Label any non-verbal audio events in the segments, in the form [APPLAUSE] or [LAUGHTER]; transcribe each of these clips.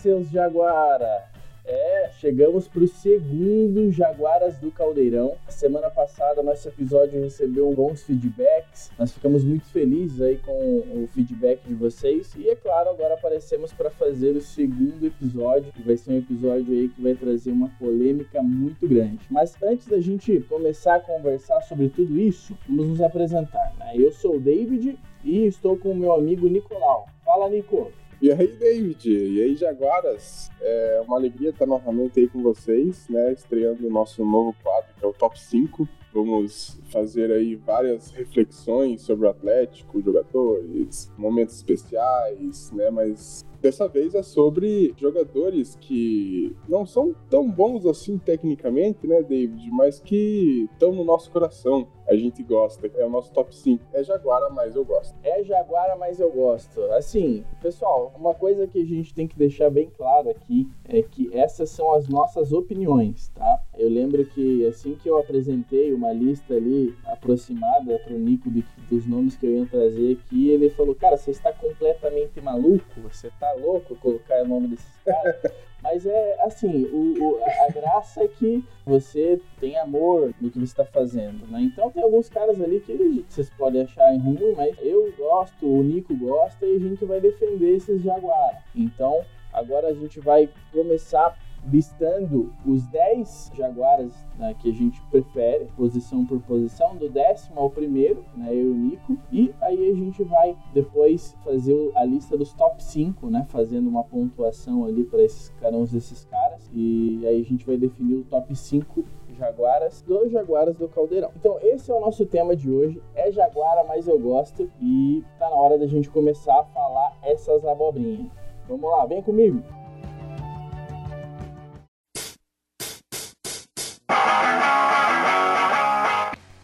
seus Jaguara! É, chegamos para o segundo Jaguaras do Caldeirão. Semana passada, nosso episódio recebeu bons feedbacks. Nós ficamos muito felizes aí com o feedback de vocês. E é claro, agora aparecemos para fazer o segundo episódio, que vai ser um episódio aí que vai trazer uma polêmica muito grande. Mas antes da gente começar a conversar sobre tudo isso, vamos nos apresentar. Né? Eu sou o David e estou com o meu amigo Nicolau. Fala, Nico! E aí, David? E aí, Jaguaras? É uma alegria estar novamente aí com vocês, né? Estreando o nosso novo quadro, que é o Top 5. Vamos fazer aí várias reflexões sobre o Atlético, jogadores, momentos especiais, né? Mas Dessa vez é sobre jogadores que não são tão bons assim tecnicamente, né, David? Mas que estão no nosso coração. A gente gosta. É o nosso top 5. É Jaguara, mas eu gosto. É Jaguara, mas eu gosto. Assim, pessoal, uma coisa que a gente tem que deixar bem claro aqui é que essas são as nossas opiniões, tá? Eu lembro que assim que eu apresentei uma lista ali aproximada para o Nico de, dos nomes que eu ia trazer aqui, ele falou: Cara, você está completamente maluco? Você está louco colocar o nome desses caras? [LAUGHS] Mas é assim, o, o, a graça é que você tem amor no que você está fazendo, né? Então tem alguns caras ali que vocês podem achar ruim, mas eu gosto, o Nico gosta e a gente vai defender esses Jaguar. Então agora a gente vai começar listando os 10 jaguaras né, que a gente prefere, posição por posição, do décimo ao primeiro, né, eu e o Nico, e aí a gente vai depois fazer a lista dos top 5, né, fazendo uma pontuação ali para esses carões desses caras, e aí a gente vai definir o top 5 Jaguaras dos Jaguaras do Caldeirão. Então, esse é o nosso tema de hoje. É Jaguara, mas eu gosto. E tá na hora da gente começar a falar essas abobrinhas. Vamos lá, vem comigo!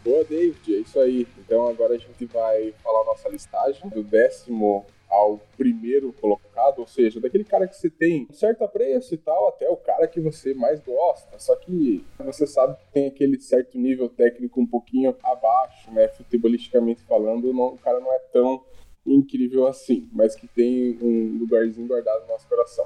Boa, David, é isso aí. Então agora a gente vai falar a nossa listagem do décimo ao primeiro colocado, ou seja, daquele cara que você tem um certo apreço e tal, até o cara que você mais gosta. Só que você sabe que tem aquele certo nível técnico um pouquinho abaixo, né? Futebolisticamente falando, não, o cara não é tão incrível assim, mas que tem um lugarzinho guardado no nosso coração.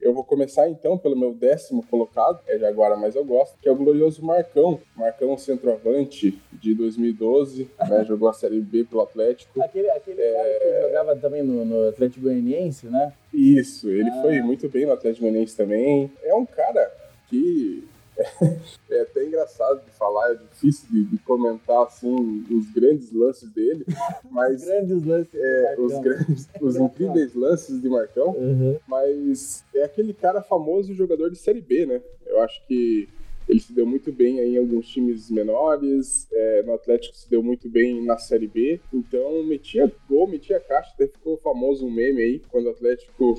Eu vou começar então pelo meu décimo colocado, é Jaguara, mas eu gosto, que é o glorioso Marcão. Marcão centroavante de 2012, né, [LAUGHS] jogou a Série B pelo Atlético. Aquele, aquele é... cara que jogava também no, no Atlético Goianiense, né? Isso, ele ah. foi muito bem no Atlético Goianiense também. É um cara que [LAUGHS] é até engraçado de falar, é difícil de, de comentar assim os grandes lances dele, [LAUGHS] mas os grandes lances, é, os, grandes, os incríveis lances de Marcão, uhum. mas é aquele cara famoso jogador de série B, né? Eu acho que ele se deu muito bem em alguns times menores, é, no Atlético se deu muito bem na Série B, então metia gol, metia caixa, até ficou famoso um meme aí, quando o Atlético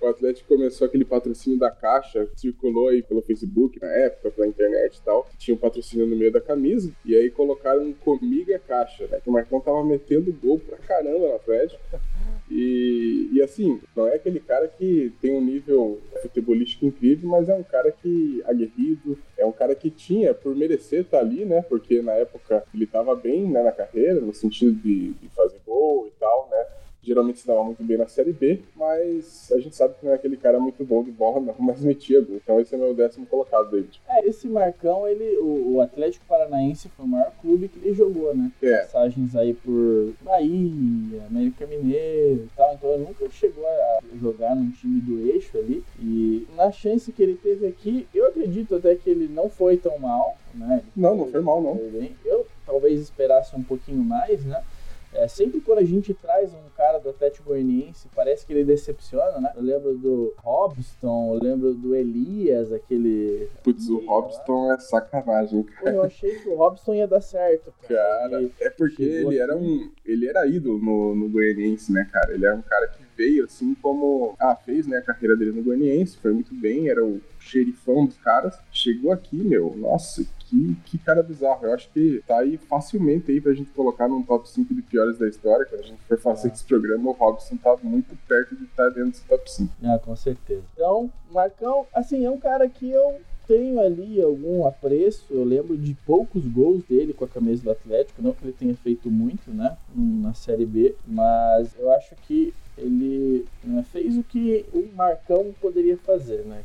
o Atlético começou aquele patrocínio da Caixa, circulou aí pelo Facebook na época, pela internet e tal, tinha um patrocínio no meio da camisa, e aí colocaram um Comiga Caixa, né? Que o Marcão tava metendo gol pra caramba no Atlético. E, e assim, não é aquele cara que tem um nível futebolístico incrível, mas é um cara que aguerrido, é um cara que tinha por merecer estar tá ali, né? Porque na época ele tava bem né, na carreira, no sentido de, de fazer gol e tal, né? Geralmente se dava muito bem na Série B, mas a gente sabe que não é aquele cara muito bom de bola, não, mas metia gol. Então esse é meu décimo colocado, David. É, esse Marcão, ele, o, o, Atlético Paranaense foi o maior clube que ele jogou, né? É. Passagens aí por Bahia, América Mineiro e tal, então ele nunca chegou a jogar num time do eixo ali. E na chance que ele teve aqui, eu acredito até que ele não foi tão mal, né? não, não foi mal, não. Eu talvez esperasse um pouquinho mais, né? É, sempre quando a gente traz um cara do Atlético Goianiense, parece que ele decepciona, né? Eu lembro do Robson, eu lembro do Elias, aquele. Putz, o Robson é sacanagem, cara. eu achei que o Robson ia dar certo. Cara, cara é porque ele era um. Ele era ídolo no, no Goianiense, né, cara? Ele era um cara que veio assim como. Ah, fez né, a carreira dele no Goianiense, foi muito bem, era o xerifão dos caras. Chegou aqui, meu, nossa, que, que cara bizarro. Eu acho que tá aí facilmente aí pra gente colocar num top 5 de piores da história. Quando a gente for fazer ah. esse programa, o Robson tá muito perto de estar tá dentro desse top 5. Ah, com certeza. Então, Marcão, assim, é um cara que eu tenho ali algum apreço, eu lembro de poucos gols dele com a camisa do Atlético, não que ele tenha feito muito, né, na Série B, mas eu acho que ele né, fez o que o Marcão poderia fazer, né?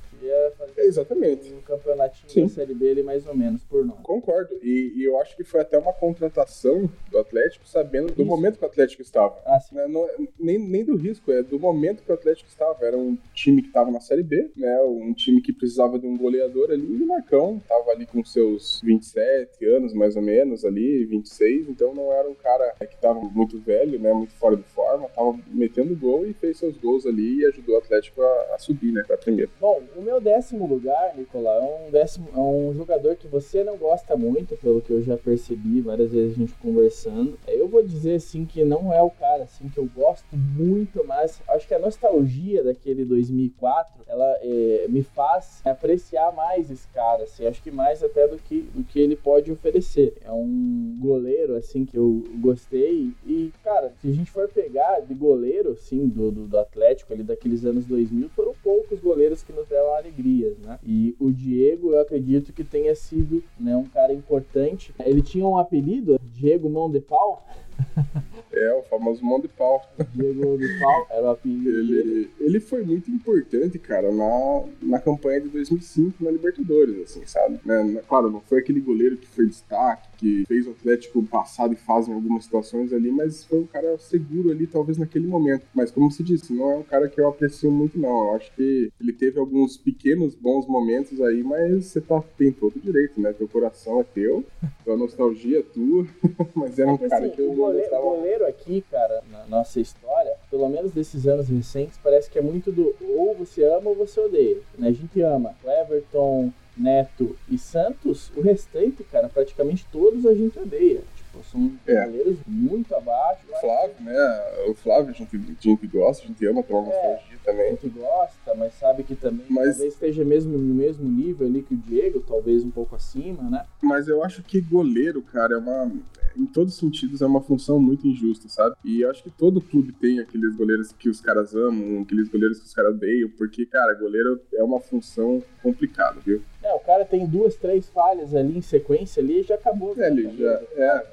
Fazer Exatamente. um campeonatinho Sim. da Série B ele mais ou menos por nós. Concordo. E, e, eu acho que foi até uma contratação do Atlético, sabendo do Isso. momento que o Atlético estava. Ah, sim. Né, não, nem, nem do risco, é do momento que o Atlético estava. Era um time que estava na Série B, né? Um time que precisava de um goleador ali. E o Marcão estava ali com seus 27 anos, mais ou menos, ali, 26. Então não era um cara que estava muito velho, né? Muito fora de forma. Tava metendo gol e fez seus gols ali e ajudou o Atlético a, a subir, né, para primeiro. Bom, o meu décimo lugar, Nicolau, é um, décimo, é um jogador que você não gosta muito, pelo que eu já percebi várias vezes a gente conversando. Eu vou dizer assim que não é o cara assim que eu gosto muito, mas acho que a nostalgia daquele 2004, ela é, me faz apreciar mais esse cara, assim, acho que mais até do que do que ele pode oferecer. É um goleiro assim que eu gostei e cara, se a gente for pegar de goleiro assim, do, do, do, Atlético ali daqueles anos 2000, foram poucos goleiros que nos deram alegrias, né? E o Diego, eu acredito que tenha sido né, um cara importante. Ele tinha um apelido, Diego Mão de Pau. [LAUGHS] É, o famoso mão de pau. Diego de pau era o apelido ele, ele foi muito importante, cara, na, na campanha de 2005 na Libertadores, assim, sabe? Né? Claro, não foi aquele goleiro que foi destaque, que fez o Atlético passado e faz em algumas situações ali, mas foi um cara seguro ali, talvez naquele momento. Mas como se disse, não é um cara que eu aprecio muito, não. Eu acho que ele teve alguns pequenos bons momentos aí, mas você tá, tem todo o direito, né? Teu coração é teu, tua nostalgia é tua, [LAUGHS] mas era um cara assim, que eu goleiro, gostava. goleiro aqui, cara, na nossa história, pelo menos desses anos recentes, parece que é muito do ou você ama ou você odeia. Né? A gente ama o Everton, Neto e Santos, o restante, cara, praticamente todos a gente odeia. Tipo, são é. goleiros muito abaixo. O Flávio, né? O Flávio a gente, a gente gosta, a gente ama, uma é, nostalgia também. A gente gosta, mas sabe que também mas... talvez esteja mesmo no mesmo nível ali que o Diego, talvez um pouco acima, né? Mas eu acho que goleiro, cara, é uma em todos os sentidos, é uma função muito injusta, sabe? E eu acho que todo clube tem aqueles goleiros que os caras amam, aqueles goleiros que os caras odeiam, porque, cara, goleiro é uma função complicada, viu? É, o cara tem duas, três falhas ali em sequência ali e já acabou. É, ele já é.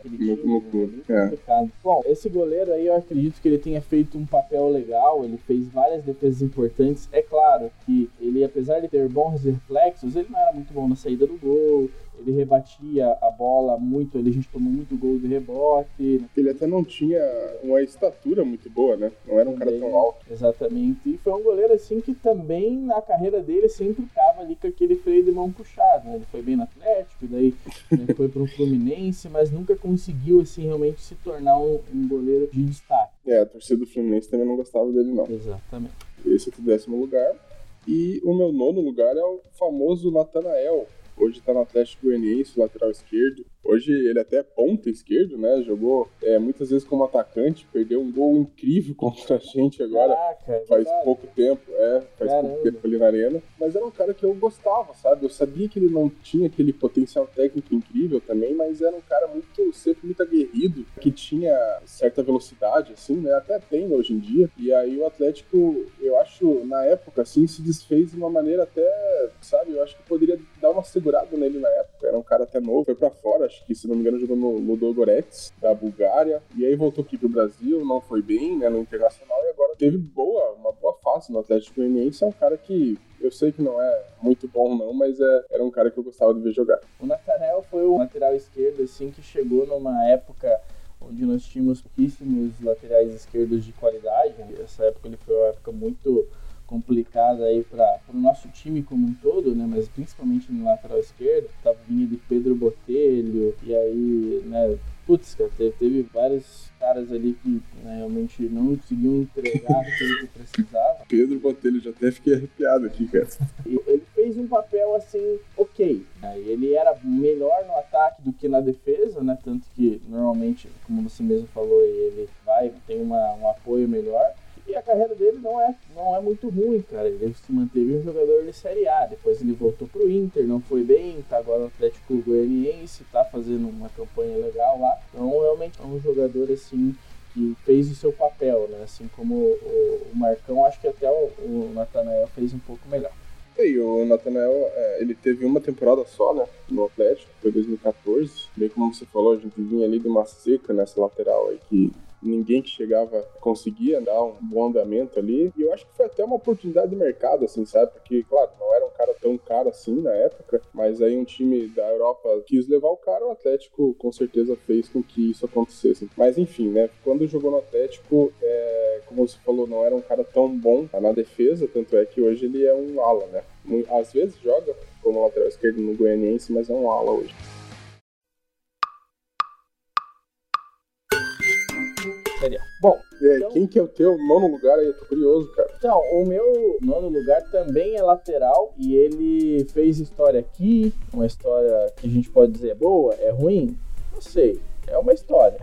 É. Bom, esse goleiro aí eu acredito que ele tenha feito um papel legal, ele fez várias defesas importantes. É claro que ele, apesar de ter bons reflexos, ele não era muito bom na saída do gol, ele rebatia a bola muito, ele, a gente tomou muito gol de rebote. Ele até não tinha uma estatura muito boa, né? Não era um também, cara tão alto. Exatamente. E foi um goleiro assim que também na carreira dele sempre ficava ali com aquele freio de mão puxado. Né? Ele foi bem no Atlético, daí né, foi para o Fluminense, mas nunca conseguiu assim realmente se tornar um, um goleiro de destaque. É, a torcida do Fluminense também não gostava dele, não. Exatamente. Esse é o décimo lugar. E o meu nono lugar é o famoso Natanael, Hoje está no Atlético Goianiense, lateral esquerdo. Hoje ele até é ponta esquerdo, né? Jogou é, muitas vezes como atacante, perdeu um gol incrível [LAUGHS] contra a gente agora. Caraca, é faz pouco tempo, é, faz Caramba. pouco tempo ali na arena. Mas era um cara que eu gostava, sabe? Eu sabia que ele não tinha aquele potencial técnico incrível também, mas era um cara muito, sempre muito aguerrido, que tinha certa velocidade, assim, né? Até tem hoje em dia. E aí o Atlético, eu acho, na época, assim, se desfez de uma maneira até, sabe? Eu acho que poderia dar uma segurada nele na época. Era um cara até novo, foi pra fora, acho que, se não me engano, jogou no Ludogorets, da Bulgária, e aí voltou aqui pro Brasil, não foi bem, né, no Internacional, e agora teve boa, uma boa fase no Atlético Goianiense, é um cara que eu sei que não é muito bom não, mas é, era um cara que eu gostava de ver jogar. O Nathanael foi o lateral esquerdo, assim, que chegou numa época onde nós tínhamos pouquíssimos laterais esquerdos de qualidade. Essa época ele foi uma época muito complicada aí para o nosso time como um todo, né? Mas principalmente no lateral esquerdo, tava vindo de Pedro Botelho e aí, né? Putz, cara, teve, teve vários caras ali que né, realmente não conseguiam entregar aquilo que precisava. [LAUGHS] Pedro Botelho, já até fiquei arrepiado aqui, cara. E ele fez um papel assim, ok. Né? Ele era melhor no ataque do que na defesa, né? Tanto que normalmente, como você mesmo falou, ele vai, tem uma, um apoio melhor. E a carreira dele não é, não é muito ruim, cara. Ele se manteve um jogador de Série A. Depois ele voltou pro Inter, não foi bem, tá agora no Atlético Goianiense, tá fazendo uma campanha legal lá. Então realmente é um jogador assim que fez o seu papel, né? Assim como o, o Marcão, acho que até o, o Natanael fez um pouco melhor. E o Natanael, é, ele teve uma temporada só, né, no Atlético, foi 2014. Bem como você falou, a gente vinha ali de uma seca nessa lateral aí que ninguém que chegava conseguia dar um bom andamento ali. E eu acho que foi até uma oportunidade de mercado, assim, sabe? Porque, claro, não era um cara tão caro assim na época, mas aí um time da Europa quis levar o cara, o Atlético com certeza fez com que isso acontecesse. Mas enfim, né? Quando jogou no Atlético, é, como você falou, não era um cara tão bom na defesa, tanto é que hoje ele é um ala, né? Às vezes joga como lateral esquerdo no Goianiense, mas é um ala hoje. Seria. Bom, então, quem que é o teu nono lugar aí? Eu tô curioso, cara. Então, o meu nono lugar também é lateral e ele fez história aqui, uma história que a gente pode dizer é boa, é ruim, não sei, é uma história.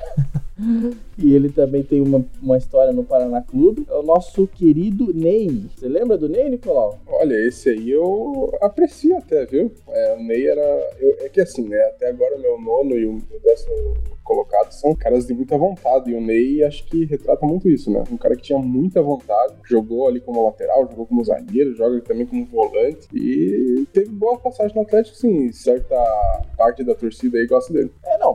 [LAUGHS] e ele também tem uma, uma história no Paraná Clube. É o nosso querido Ney. Você lembra do Ney, Nicolau? Olha, esse aí eu aprecio até, viu? É, o Ney era. Eu, é que assim, né? Até agora o meu nono e o meu décimo colocados são caras de muita vontade. E o Ney acho que retrata muito isso, né? Um cara que tinha muita vontade, jogou ali como lateral, jogou como zagueiro, joga também como volante e teve boa passagem no Atlético, sim. Certa parte da torcida aí gosta dele. É, não,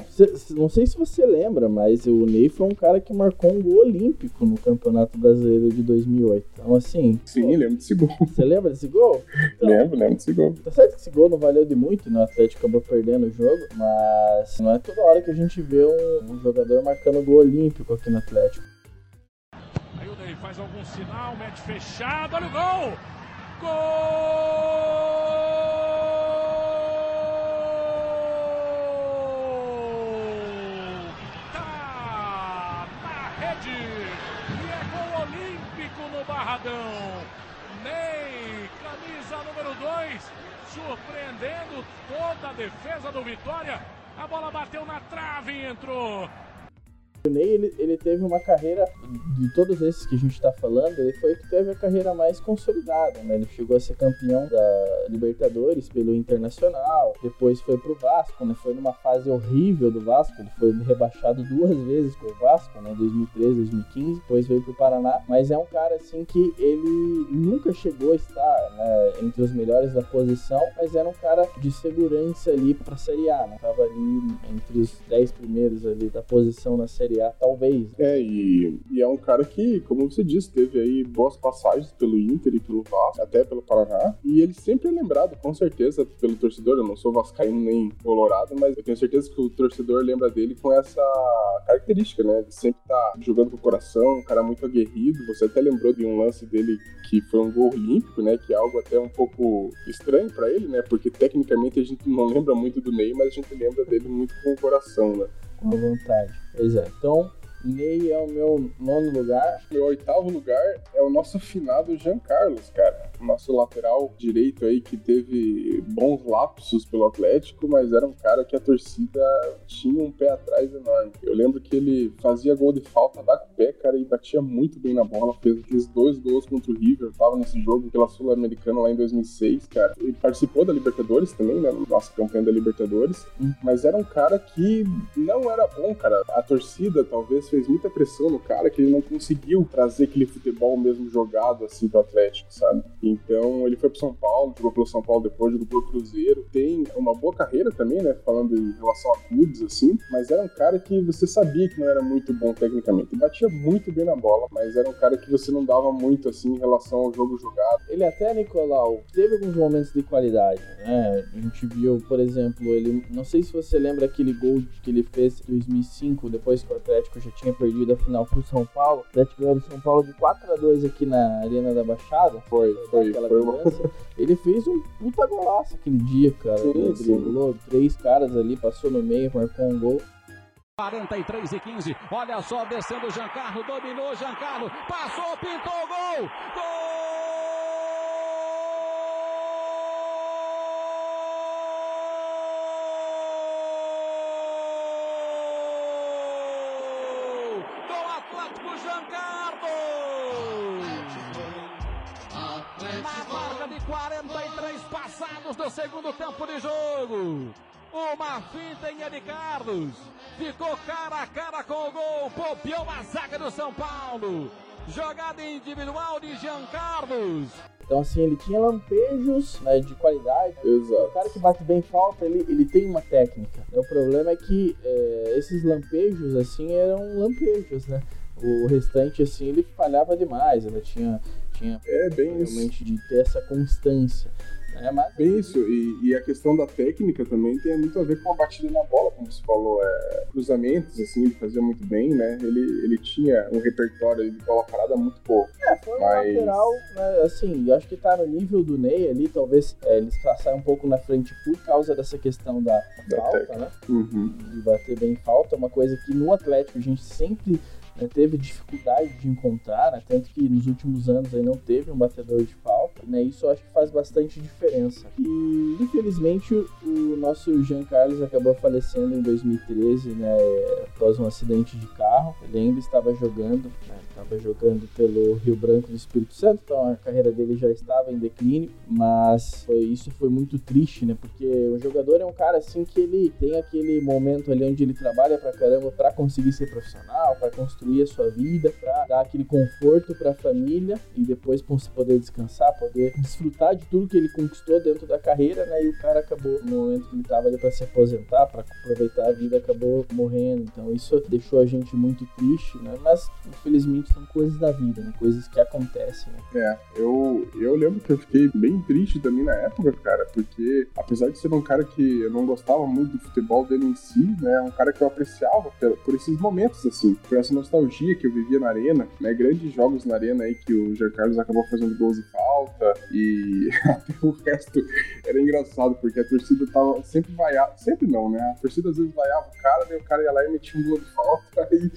não sei se você lembra, mas o Ney foi um cara que marcou um gol olímpico no Campeonato Brasileiro de 2008. Então, assim. Sim, pô, lembro desse gol. Você lembra desse gol? Então, lembro, lembro desse gol. Tá certo que esse gol não valeu de muito, né? O Atlético acabou perdendo o jogo, mas não é toda hora que a gente vê um, um jogador marcando gol olímpico aqui no Atlético. Aí o Ney faz algum sinal, mete fechado, olha o gol! Gol! Barradão. Ney, camisa número 2, surpreendendo toda a defesa do Vitória. A bola bateu na trave e entrou. O Ney, ele, ele teve uma carreira, de todos esses que a gente está falando, ele foi o que teve a carreira mais consolidada, né? Ele chegou a ser campeão da Libertadores pelo Internacional, depois foi pro Vasco, né? Foi numa fase horrível do Vasco, ele foi rebaixado duas vezes com o Vasco, né? 2013, 2015, depois veio pro Paraná, mas é um cara, assim, que ele nunca chegou a estar né, entre os melhores da posição, mas era um cara de segurança ali pra Série A, né? Tava ali entre os 10 primeiros ali da posição na Série A, talvez. É, e, e, é um cara que, como você disse, teve aí boas passagens pelo Inter e pelo Vasco, até pelo Paraná, e ele sempre é lembrado, com certeza, pelo torcedor. Eu não sou vascaíno nem colorado, mas eu tenho certeza que o torcedor lembra dele com essa característica, né? De sempre tá jogando com o coração, um cara muito aguerrido. Você até lembrou de um lance dele que foi um gol olímpico, né? Que é algo até um pouco estranho para ele, né? Porque tecnicamente a gente não lembra muito do Ney, mas a gente lembra dele muito com o coração, né? Com a vontade. Pois é. Então, Ney é o meu nono lugar. Meu oitavo lugar é o nosso finado Jean Carlos, cara. Nosso lateral direito aí que teve bons lapsos pelo Atlético, mas era um cara que a torcida tinha um pé atrás enorme. Eu lembro que ele fazia gol de falta da pé, cara, e batia muito bem na bola. Fez aqueles dois gols contra o River, tava nesse jogo pela Sul-Americana lá em 2006, cara. Ele participou da Libertadores também, né? Nossa campanha da Libertadores. Hum. Mas era um cara que não era bom, cara. A torcida talvez fez muita pressão no cara que ele não conseguiu trazer aquele futebol mesmo jogado assim pro Atlético, sabe? Então ele foi pro São Paulo, jogou pelo São Paulo depois, jogou pelo Cruzeiro. Tem uma boa carreira também, né? Falando em relação a clubes, assim. Mas era um cara que você sabia que não era muito bom tecnicamente. Batia muito bem na bola, mas era um cara que você não dava muito assim em relação ao jogo jogado. Ele até, Nicolau, teve alguns momentos de qualidade, né? A gente viu, por exemplo, ele. Não sei se você lembra aquele gol que ele fez em 2005, depois que o Atlético já tinha tinha perdido a final pro São Paulo. O Atlético ganhou do São Paulo de 4 a 2 aqui na Arena da Baixada. Foi, foi, foi. Uma... Ele fez um puta golaço aquele dia, cara. Sim, ele driblou três caras ali, passou no meio, marcou um gol. 43 e 15, olha só, descendo o Giancarlo, dominou o Giancarlo, passou, pintou o gol! Gol! Carlos. Ficou cara a cara com o gol. Popiou a zaga do São Paulo. Jogada individual de Jean Carlos. Então, assim, ele tinha lampejos né, de qualidade. Exato. O cara que bate bem falta, ele, ele tem uma técnica. O problema é que é, esses lampejos, assim, eram lampejos, né? O restante, assim, ele falhava demais. Ela tinha, tinha é, bem realmente isso. de ter essa constância. É, mas... Bem isso, e, e, a questão da técnica também tem muito a ver com a batida na bola, como você falou, é, cruzamentos, assim, ele fazia muito bem, né? Ele, ele tinha um repertório de bola parada muito pouco. É, foi um mas... lateral, né, assim, eu acho que tá no nível do Ney ali, talvez é, ele saia um pouco na frente por causa dessa questão da, da falta, técnica. né? Uhum. De bater bem falta, uma coisa que no Atlético a gente sempre né, teve dificuldade de encontrar, né, tanto que nos últimos anos aí não teve um batedor de falta, né, isso eu acho que faz bastante diferença. E infelizmente o nosso Jean Carlos acabou falecendo em 2013, né, após um acidente de carro. Ele ainda estava jogando, né, estava jogando pelo Rio Branco do Espírito Santo, então a carreira dele já estava em declínio, mas foi, isso foi muito triste, né, porque o jogador é um cara assim que ele tem aquele momento ali onde ele trabalha pra caramba para conseguir ser profissional, para construir a sua vida, para dar aquele conforto para a família e depois poder descansar, poder desfrutar de tudo que ele conquistou dentro da carreira, né? E o cara acabou no momento que ele estava ali para se aposentar, para aproveitar a vida, acabou morrendo. Então isso deixou a gente muito triste, né? Mas infelizmente são coisas da vida, né? Coisas que acontecem. Né? É, eu eu lembro que eu fiquei bem triste também na época, cara, porque apesar de ser um cara que eu não gostava muito do futebol dele em si, né? Um cara que eu apreciava por, por esses momentos assim, por essa nostalgia que eu vivia na arena, né? Grandes jogos na arena aí que o Jean Carlos acabou fazendo gols e falta e [LAUGHS] até o resto era engraçado porque a torcida tava sempre vaiava, sempre não, né? A torcida às vezes vaiava o cara, daí o cara ia lá e metia um gol de falta [LAUGHS] aí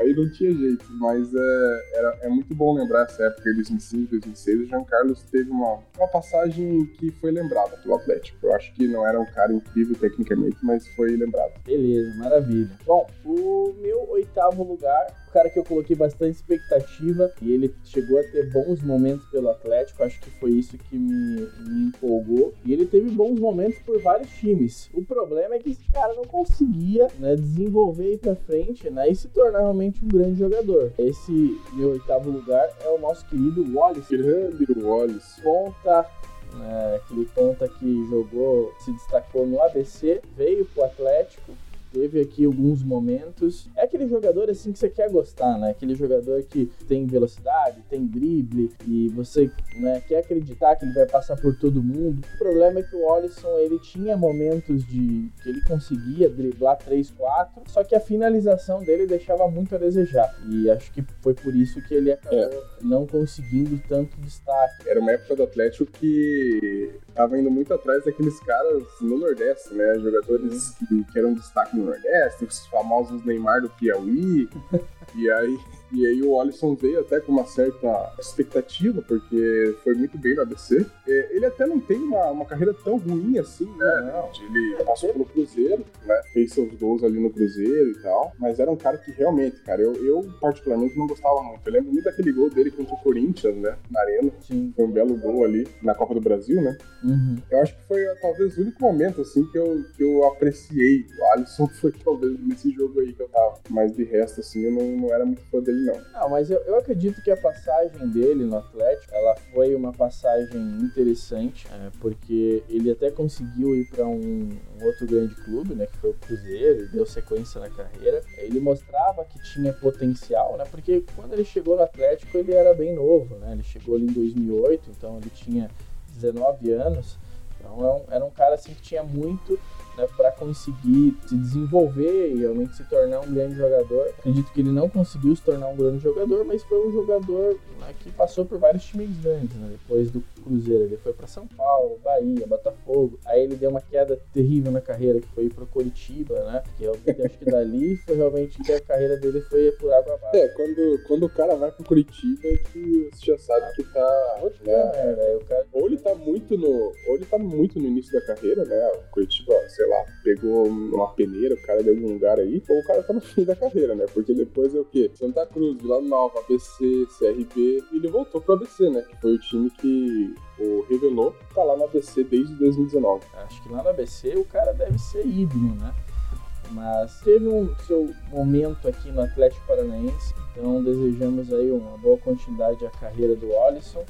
aí não tinha jeito, mas é, era, é muito bom lembrar essa época de 2005, 2006. O Jean Carlos teve uma, uma passagem que foi lembrada pelo Atlético. Eu acho que não era um cara incrível tecnicamente, mas foi lembrado. Beleza, maravilha. Bom, o meu oitavo lugar cara que eu coloquei bastante expectativa e ele chegou a ter bons momentos pelo Atlético, acho que foi isso que me, me empolgou. E ele teve bons momentos por vários times. O problema é que esse cara não conseguia né, desenvolver ir pra frente né, e se tornar realmente um grande jogador. Esse meu oitavo lugar é o nosso querido Wallace. Grande Wallace. Ponta né, aquele ponta que jogou, se destacou no ABC, veio pro Atlético, teve aqui alguns momentos. É aquele jogador assim que você quer gostar, né? Aquele jogador que tem velocidade, tem drible e você né, quer acreditar que ele vai passar por todo mundo. O problema é que o Alisson ele tinha momentos de que ele conseguia driblar 3, 4, só que a finalização dele deixava muito a desejar. E acho que foi por isso que ele acabou é. não conseguindo tanto destaque. Era uma época do Atlético que tava indo muito atrás daqueles caras no Nordeste, né? Jogadores que, que eram destaque no Nordeste, os famosos Neymar do Piauí. e aí e aí o Alisson veio até com uma certa expectativa, porque foi muito bem no ABC. É, ele até não tem uma, uma carreira tão ruim assim, né? Não. Ele passou pelo Cruzeiro, né? Fez seus gols ali no Cruzeiro e tal. Mas era um cara que realmente, cara, eu, eu particularmente não gostava muito. Eu lembro muito daquele gol dele contra o Corinthians, né? Na arena. Sim. Foi um belo gol ali na Copa do Brasil, né? Uhum. Eu acho que foi talvez o único momento, assim, que eu, que eu apreciei o Alisson [LAUGHS] foi talvez nesse jogo aí que eu tava. Mas de resto, assim, eu não, não era muito fã dele não. Mas eu, eu acredito que a passagem dele no Atlético, ela foi uma passagem interessante, é, porque ele até conseguiu ir para um, um, outro grande clube, né, que foi o Cruzeiro, e deu sequência na carreira. Ele mostrava que tinha potencial, né, porque quando ele chegou no Atlético ele era bem novo, né, ele chegou ali em 2008, então ele tinha 19 anos. Então era é um, era um cara assim que tinha muito né, para conseguir se desenvolver e realmente se tornar um grande jogador. Acredito que ele não conseguiu se tornar um grande jogador, mas foi um jogador né, que passou por vários times grandes. Né? Depois do Cruzeiro, ele foi para São Paulo, Bahia, Botafogo. Aí ele deu uma queda terrível na carreira, que foi para Curitiba, né? Que eu acho que dali foi realmente que a carreira dele foi por água abaixo. É, quando, quando o cara vai para Curitiba é que você já sabe que tá. Né? né? o cara... Ou ele tá muito no. Ou ele tá muito no início da carreira, né? O Curitiba, sei lá, pegou uma peneira, o cara de algum lugar aí, ou o cara tá no [LAUGHS] fim da carreira, né? Porque depois é o quê? Santa Cruz, Vila Nova, ABC, CRB, e ele voltou pro ABC, né? Que foi o time que o revelou, tá lá no ABC desde 2019. Acho que lá no ABC o cara deve ser ídolo, né? Mas teve um seu momento aqui no Atlético Paranaense, então desejamos aí uma boa continuidade à carreira do Alisson.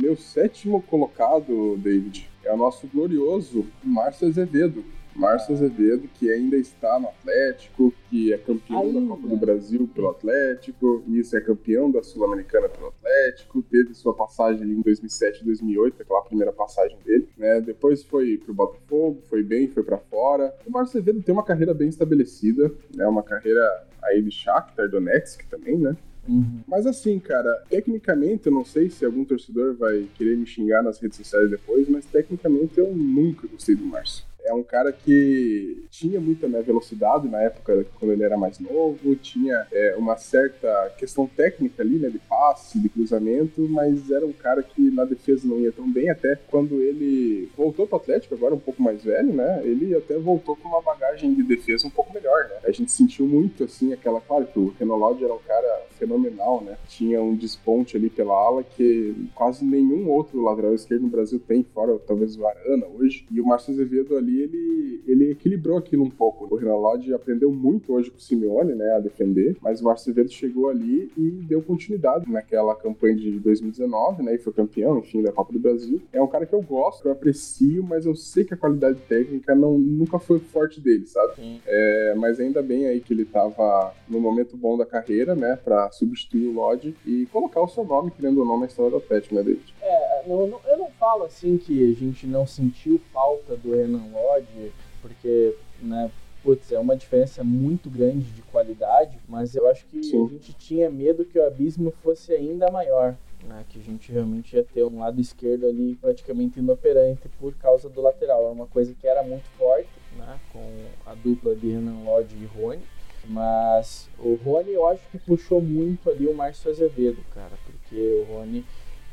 Meu sétimo colocado, David, é o nosso glorioso Márcio Azevedo. Márcio Azevedo, que ainda está no Atlético, que é campeão ainda. da Copa do Brasil pelo Atlético, isso é campeão da Sul-Americana pelo Atlético, teve sua passagem ali em 2007 2008, aquela primeira passagem dele, né? Depois foi pro Botafogo, foi bem, foi para fora. O Márcio Azevedo tem uma carreira bem estabelecida, né? Uma carreira aí de Shakhtar Donetsk também, né? Uhum. Mas assim, cara, tecnicamente, eu não sei se algum torcedor vai querer me xingar nas redes sociais depois, mas tecnicamente eu nunca gostei do Márcio é um cara que tinha muita né, velocidade na época, quando ele era mais novo, tinha é, uma certa questão técnica ali, né, de passe, de cruzamento, mas era um cara que na defesa não ia tão bem, até quando ele voltou para o Atlético, agora um pouco mais velho, né, ele até voltou com uma bagagem de defesa um pouco melhor, né. A gente sentiu muito, assim, aquela, claro que o Renan Lodge era um cara fenomenal, né, tinha um desponte ali pela ala que quase nenhum outro lateral esquerdo no Brasil tem, fora talvez o Arana hoje, e o Márcio Azevedo ali ele, ele equilibrou aquilo um pouco. O Renan Lodge aprendeu muito hoje com o Simeone, né, a defender, mas o Márcio Verde chegou ali e deu continuidade naquela campanha de 2019, né, e foi campeão, enfim, da Copa do Brasil. É um cara que eu gosto, que eu aprecio, mas eu sei que a qualidade técnica não, nunca foi forte dele, sabe? É, mas ainda bem aí que ele tava no momento bom da carreira, né, para substituir o Lodge e colocar o seu nome, querendo ou não, na história do Atlético, né, David? É, não, não, eu não falo assim que a gente não sentiu falta do Renan Lodge, porque, né, putz, é uma diferença muito grande de qualidade, mas eu acho que Sim. a gente tinha medo que o abismo fosse ainda maior. Né, que a gente realmente ia ter um lado esquerdo ali praticamente inoperante por causa do lateral. Era uma coisa que era muito forte, né, com a dupla de Renan Lodge e Rony. Mas o Rony eu acho que puxou muito ali o Márcio Azevedo, cara, porque o Rony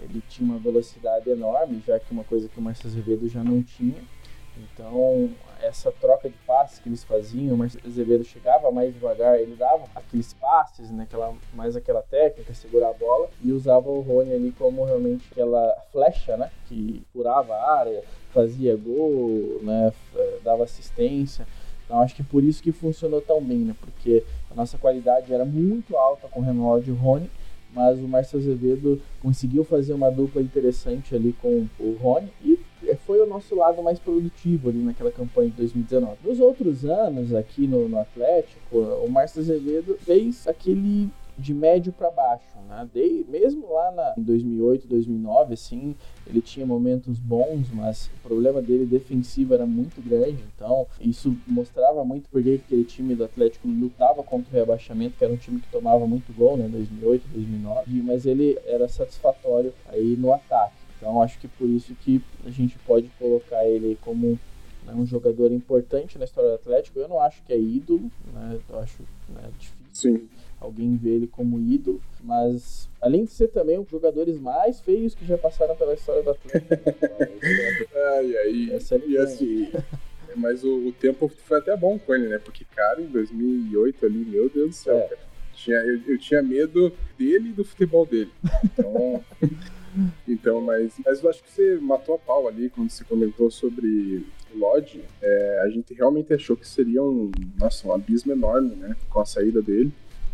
ele tinha uma velocidade enorme, já que uma coisa que o Márcio Azevedo já não tinha. Então, essa troca de passes que eles faziam, o Márcio Azevedo chegava mais devagar, ele dava aqueles passes, né, aquela, mais aquela técnica, segurar a bola, e usava o Rony ali como realmente aquela flecha, né, que curava a área, fazia gol, né, dava assistência. Então, acho que por isso que funcionou tão bem, né, porque a nossa qualidade era muito alta com o Renault e o Rony, mas o Márcio Azevedo conseguiu fazer uma dupla interessante ali com o Rony e foi o nosso lado mais produtivo ali naquela campanha de 2019. Nos outros anos aqui no, no Atlético, o Márcio Azevedo fez aquele de médio para baixo, né? De, mesmo lá na, em 2008, 2009, assim, ele tinha momentos bons, mas o problema dele defensivo era muito grande, então isso mostrava muito porque aquele time do Atlético lutava contra o rebaixamento, que era um time que tomava muito gol, né? 2008, 2009, mas ele era satisfatório aí no ataque. Então acho que por isso que a gente pode colocar ele como né, um jogador importante na história do Atlético. Eu não acho que é ídolo, né? Eu acho né, difícil. Sim alguém vê ele como ídolo, mas além de ser também um dos jogadores mais feios que já passaram pela história do Atlético. ai, ai, Essa é e assim, mas o, o, tempo foi até bom com ele, né? Porque, cara, em 2008 ali, meu Deus do céu, é. cara. Tinha, eu, eu tinha medo dele e do futebol dele. Então, [LAUGHS] então mas, mas eu acho que você matou a pau ali quando você comentou sobre o Lodge. É, a gente realmente achou que seria um, nossa, um abismo enorme, né? Com a saída dele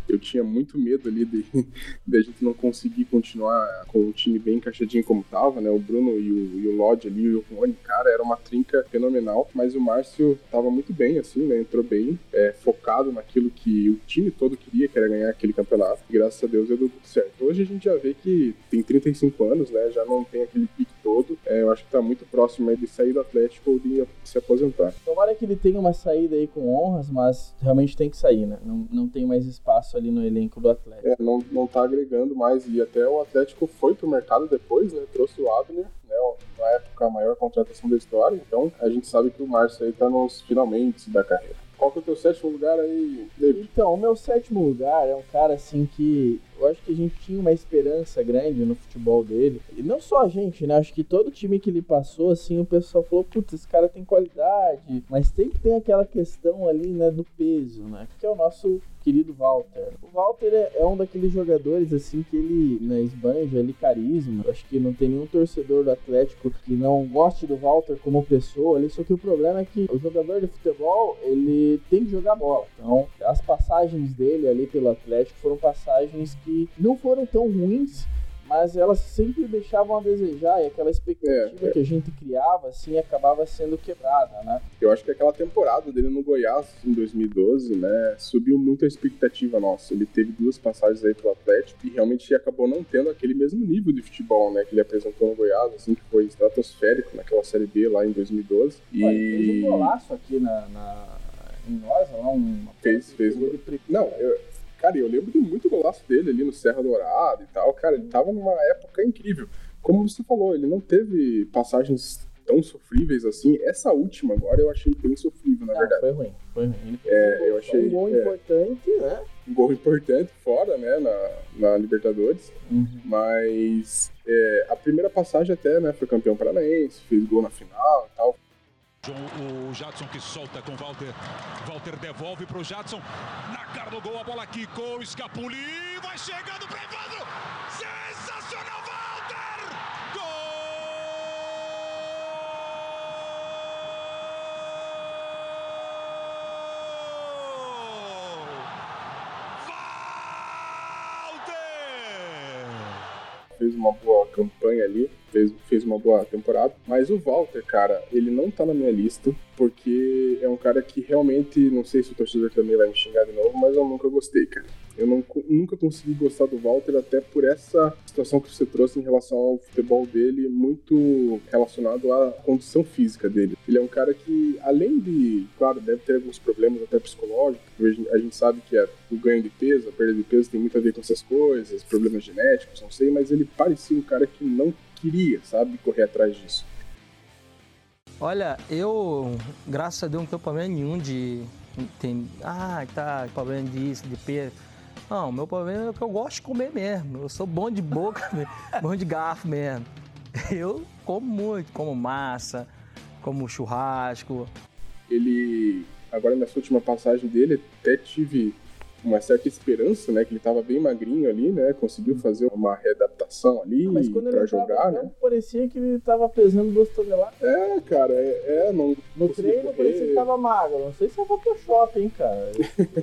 eu tinha muito medo ali de, [LAUGHS] de a gente não conseguir continuar com o time bem encaixadinho como tava, né? O Bruno e o, e o Lodge ali o Rony, cara, era uma trinca fenomenal, mas o Márcio tava muito bem, assim, né? Entrou bem, é, focado naquilo que o time todo queria, que era ganhar aquele campeonato. E graças a Deus deu tudo certo. Hoje a gente já vê que tem 35 anos, né? Já não tem aquele pique todo. É, eu acho que tá muito próximo de sair do Atlético ou de se aposentar. Tomara que ele tenha uma saída aí com honras, mas realmente tem que sair, né? Não, não tem mais espaço ali no elenco do Atlético. É, não, não tá agregando mais. E até o Atlético foi pro mercado depois, né? Trouxe o Abner, né? Na época, a maior contratação da história. Então, a gente sabe que o Márcio aí tá nos finalmente da carreira. Qual que é o teu sétimo lugar aí, David? Então, o meu sétimo lugar é um cara assim que eu acho que a gente tinha uma esperança grande no futebol dele. E não só a gente, né? Acho que todo time que ele passou, assim, o pessoal falou, putz, esse cara tem qualidade. Mas tem que ter aquela questão ali, né, do peso, né? Que é o nosso querido Walter. O Walter é, é um daqueles jogadores, assim, que ele né, esbanja ali carisma. Acho que não tem nenhum torcedor do Atlético que não goste do Walter como pessoa ali. Só que o problema é que o jogador de futebol, ele tem que jogar bola. Então, as passagens dele ali pelo Atlético foram passagens que que não foram tão ruins, mas elas sempre deixavam a desejar e aquela expectativa é, é. que a gente criava, assim, acabava sendo quebrada, né? Eu acho que aquela temporada dele no Goiás, em 2012, né, subiu muito a expectativa nossa. Ele teve duas passagens aí pro Atlético e realmente acabou não tendo aquele mesmo nível de futebol, né, que ele apresentou no Goiás, assim, que foi estratosférico naquela Série B lá em 2012. E... Olha, fez um golaço aqui na, na em nós, lá, um... Fez, fez. Um... Não, eu Cara, eu lembro de muito golaço dele ali no Serra Dourada e tal. Cara, ele tava numa época incrível. Como você falou, ele não teve passagens tão sofríveis assim. Essa última agora eu achei bem sofrível, na não, verdade. Foi ruim, foi ruim. é, eu achei, um gol é, importante, né? Um gol importante fora, né, na, na Libertadores. Uhum. Mas é, a primeira passagem até, né, foi campeão paranaense, fez gol na final e tal. O Jadson que solta com Walter. Walter devolve para o Jadson. Na cara do gol, a bola quicou, escapuli, vai chegando para Evandro. Sensacional, Walter! Gol! Walter! Fez uma boa campanha ali fez, fez uma boa temporada. Mas o Walter, cara, ele não tá na minha lista, porque é um cara que realmente, não sei se o torcedor também vai me xingar de novo, mas eu nunca gostei, cara. Eu não, nunca consegui gostar do Walter, até por essa situação que você trouxe em relação ao futebol dele, muito relacionado à condição física dele. Ele é um cara que, além de, claro, deve ter alguns problemas até psicológicos, a gente sabe que é o ganho de peso, a perda de peso tem muito a ver com essas coisas, problemas genéticos, não sei, mas ele parecia um cara que não queria, sabe, correr atrás disso. Olha, eu, graças a Deus, não tenho problema nenhum de. Tem, ah, tá, problema disso, de peso. Não, meu problema é que eu gosto de comer mesmo. Eu sou bom de boca, [LAUGHS] bom de garfo mesmo. Eu como muito, como massa, como churrasco. Ele, agora nessa última passagem dele, até tive uma certa esperança, né? Que ele estava bem magrinho ali, né? Conseguiu fazer uma readaptação ali para jogar, né? Parecia que ele estava pesando duas toneladas. É, cara, é, é não. No treino correr. parecia que estava magro. Não sei se é Photoshop, hein, cara.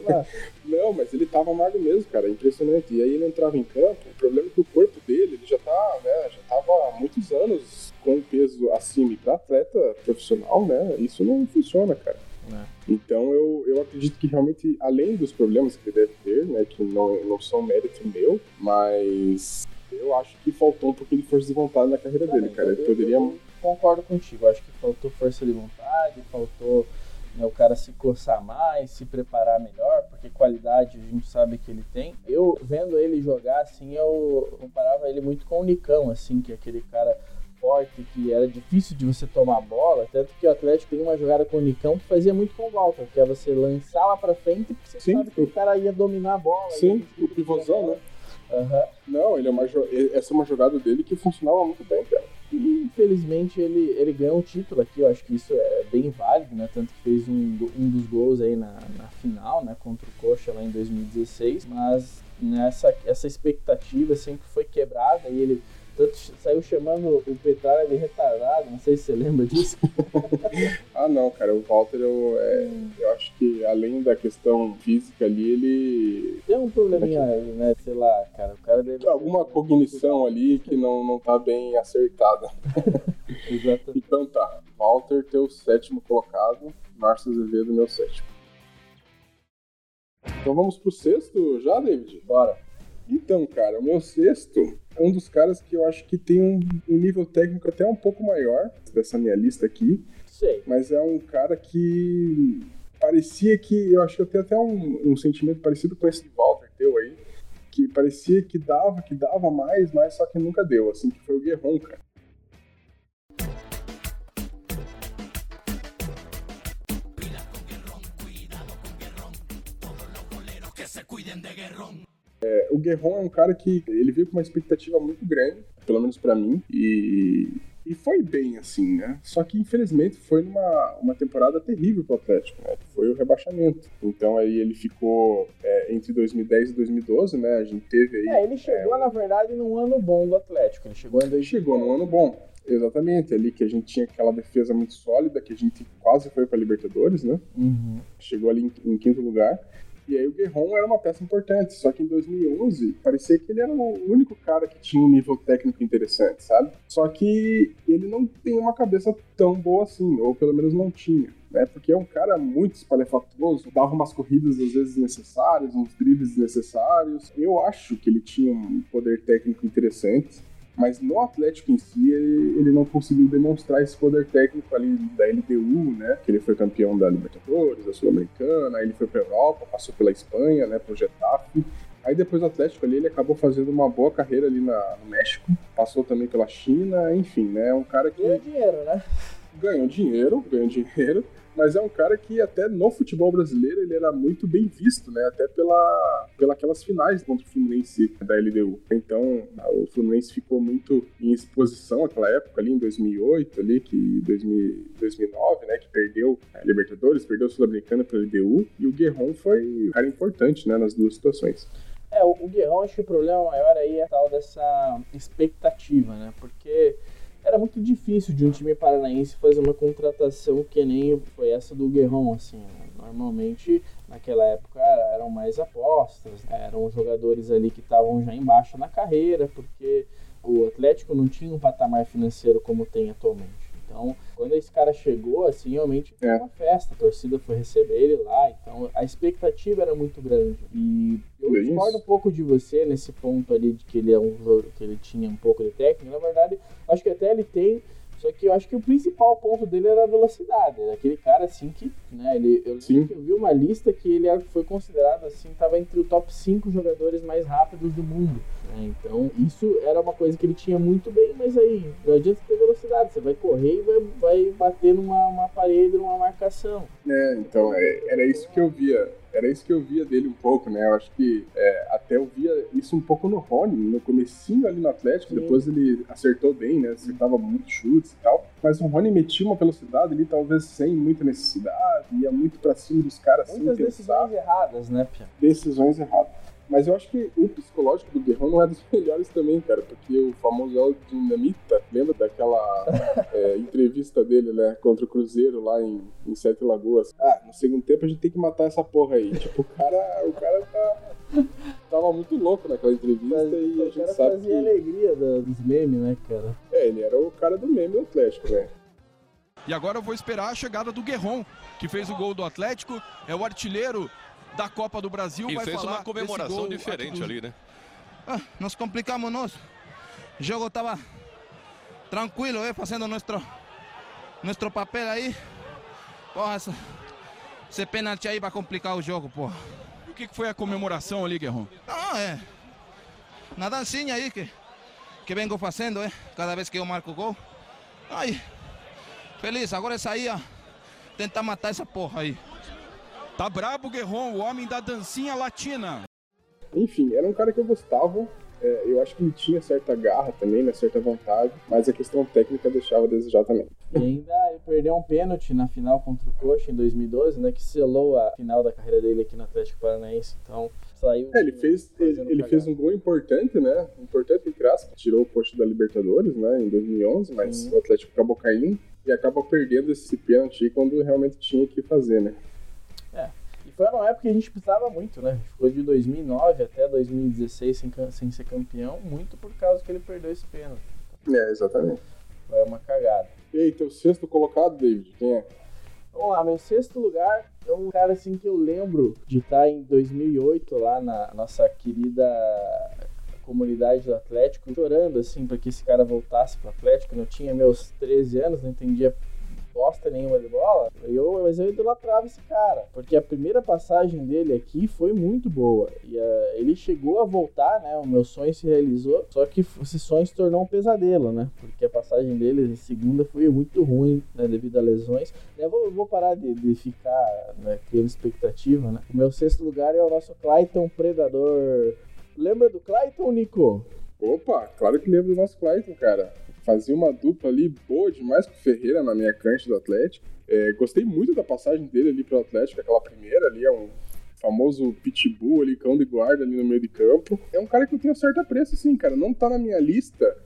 [LAUGHS] não, mas ele estava magro mesmo, cara. Impressionante. E aí ele entrava em campo. O problema é que o corpo dele, ele já tá, né? Já tava há muitos anos com peso acima e para atleta profissional, né? Isso não funciona, cara. É. Então eu, eu acredito que realmente, além dos problemas que ele deve ter, né, que não, não são mérito meu, mas eu acho que faltou um pouquinho de força de vontade na carreira dele, cara. Ele poderia. Eu concordo contigo, acho que faltou força de vontade, faltou né, o cara se coçar mais, se preparar melhor, porque qualidade a gente sabe que ele tem. Eu vendo ele jogar assim, eu comparava ele muito com o Nicão, assim, que é aquele cara forte, que era difícil de você tomar a bola, tanto que o Atlético tem uma jogada com o Nicão que fazia muito com o Walter, que é você lançar lá pra frente, porque você Sim, sabe que o cara ia dominar a bola. Sim, o pivôzão, né? Uhum. Não, ele é uma, essa é uma jogada dele que funcionava muito bem, cara. E infelizmente ele, ele ganhou um título aqui, eu acho que isso é bem válido, né? Tanto que fez um, um dos gols aí na, na final, né? Contra o Coxa lá em 2016, mas nessa essa expectativa sempre foi quebrada e ele tanto saiu chamando o Petralha de retardado, não sei se você lembra disso. [LAUGHS] ah, não, cara, o Walter, eu, é, eu acho que além da questão física ali, ele. Tem um probleminha, né? Sei lá, cara, o cara dele. Alguma cognição ali que não, não tá bem acertada. [LAUGHS] Exatamente. Então tá, Walter, teu sétimo colocado, Márcio Azevedo, meu sétimo. Então vamos pro sexto já, David? Bora. Então, cara, o meu sexto é um dos caras que eu acho que tem um, um nível técnico até um pouco maior dessa minha lista aqui. Sei. Mas é um cara que parecia que. Eu acho que eu tenho até um, um sentimento parecido com esse Walter teu aí. Que parecia que dava, que dava mais, mas só que nunca deu, assim, que foi o Guerron, cara. É, o Guerron é um cara que ele veio com uma expectativa muito grande, pelo menos para mim, e, e foi bem assim, né? Só que infelizmente foi numa uma temporada terrível pro Atlético, né? Que foi o rebaixamento. Então aí ele ficou é, entre 2010 e 2012, né? A gente teve aí. É, ele chegou é, na verdade num ano bom do Atlético. Ele chegou em 2010. Chegou num ano bom. Exatamente, ali que a gente tinha aquela defesa muito sólida, que a gente quase foi para Libertadores, né? Uhum. Chegou ali em, em quinto lugar. E aí o Guerron era uma peça importante, só que em 2011 parecia que ele era o único cara que tinha um nível técnico interessante, sabe? Só que ele não tem uma cabeça tão boa assim, ou pelo menos não tinha. Né, porque é um cara muito espalhafatoso, dava umas corridas às vezes necessárias, uns dribles necessários. Eu acho que ele tinha um poder técnico interessante, mas no Atlético em si ele, ele, não conseguiu demonstrar esse poder técnico ali da LDU, né? Que ele foi campeão da Libertadores, da Sul-Americana, ele foi para Europa, passou pela Espanha, né? Pro Getafe. Aí depois do Atlético ali ele acabou fazendo uma boa carreira ali na, no México, passou também pela China, enfim, né? Um cara que ganhou dinheiro, né? Ganhou dinheiro, ganhou dinheiro mas é um cara que até no futebol brasileiro ele era muito bem visto, né? Até pela, pela aquelas finais contra o Fluminense da LDU. Então, o Fluminense ficou muito em exposição naquela época ali em 2008, ali que 2000, 2009, né, que perdeu a Libertadores, perdeu a Sul-Americana pela LDU, e o Guerron foi um cara importante, né, nas duas situações. É, o, o acho que o problema maior aí é a tal dessa expectativa, né? Porque era muito difícil de um time paranaense fazer uma contratação que nem foi essa do Guerron, assim. Né? Normalmente, naquela época, eram mais apostas, né? eram jogadores ali que estavam já embaixo na carreira, porque o Atlético não tinha um patamar financeiro como tem atualmente. Então, quando esse cara chegou, assim, realmente foi é. uma festa. A torcida foi receber ele lá. Então, a expectativa era muito grande. E eu Bem discordo isso. um pouco de você nesse ponto ali de que ele é um que ele tinha um pouco de técnica. Na verdade, acho que até ele tem só que eu acho que o principal ponto dele era a velocidade. Era aquele cara assim que, né, ele, eu, Sim. eu vi uma lista que ele foi considerado assim, estava entre o top 5 jogadores mais rápidos do mundo. Né? Então, isso era uma coisa que ele tinha muito bem, mas aí não adianta ter velocidade, você vai correr e vai, vai bater numa uma parede, numa marcação. É, então, é, era isso que eu via era isso que eu via dele um pouco, né? Eu acho que é, até eu via isso um pouco no Rony, no comecinho ali no Atlético, Sim. depois ele acertou bem, né? Acertava muito chutes e tal. Mas o Rony metia uma velocidade ali, talvez sem muita necessidade, ia muito para cima dos caras Muitas sem decisões erradas, né, Pia? Decisões erradas. Mas eu acho que o psicológico do Guerrero não é dos [LAUGHS] melhores também, cara, porque o famoso El Dinamita, lembra daquela é, [LAUGHS] entrevista dele, né, contra o Cruzeiro lá em, em Sete Lagoas? Ah, no segundo tempo a gente tem que matar essa porra aí. [LAUGHS] tipo, o cara, o cara tá, tava muito louco naquela entrevista Mas, e a gente cara sabe fazia que... alegria dos memes, né, cara? É, ele era o cara do meme do Atlético, né? E agora eu vou esperar a chegada do Guerron, que fez o gol do Atlético, é o artilheiro da Copa do Brasil. E vai fez uma comemoração diferente ali, né? Ah, nos complicamos nós. O jogo estava tranquilo, eh, fazendo nosso, nosso papel aí. Porra, essa, esse pênalti aí vai complicar o jogo, porra. E o que foi a comemoração ali, Guerrão? Não, é. Na dancinha aí que, que vengo fazendo, é. Cada vez que eu marco gol. Aí. Feliz, agora é sair a tentar matar essa porra aí. Tá brabo, Guerron, o homem da dancinha latina. Enfim, era um cara que eu gostava. É, eu acho que ele tinha certa garra também, né, certa vontade, mas a questão técnica deixava a desejar também. E ainda ele perdeu um pênalti na final contra o Coxa em 2012, né, que selou a final da carreira dele aqui no Atlético Paranaense. Então, saiu. É, ele fez, ele, ele fez um gol importante, né? Importante entre aspas. Tirou o Coxa da Libertadores, né, em 2011, mas Sim. o Atlético acabou caindo e acaba perdendo esse pênalti quando realmente tinha que fazer, né? Foi uma época que a gente precisava muito, né? Ficou de 2009 até 2016 sem, sem ser campeão, muito por causa que ele perdeu esse pênalti. É, exatamente. Foi uma cagada. E aí, teu sexto colocado, David, quem é? Vamos lá, meu sexto lugar é um cara assim que eu lembro de estar em 2008 lá na nossa querida comunidade do Atlético, chorando assim para que esse cara voltasse pro Atlético. Eu tinha meus 13 anos, não entendia bosta nenhuma de bola, eu, mas eu idolatrava esse cara. Porque a primeira passagem dele aqui foi muito boa. E uh, ele chegou a voltar, né? O meu sonho se realizou. Só que esse sonho se tornou um pesadelo, né? Porque a passagem dele em segunda foi muito ruim, né? Devido a lesões. Eu vou, vou parar de, de ficar né, criando expectativa, né? O meu sexto lugar é o nosso Clayton Predador. Lembra do Clayton, Nico? Opa, claro que lembro do nosso Clayton, cara fazia uma dupla ali boa demais com o Ferreira na minha cancha do Atlético. É, gostei muito da passagem dele ali pro Atlético, aquela primeira ali, é um famoso pitbull ali, cão de guarda ali no meio de campo. É um cara que eu tenho certo apreço, assim, cara. Não tá na minha lista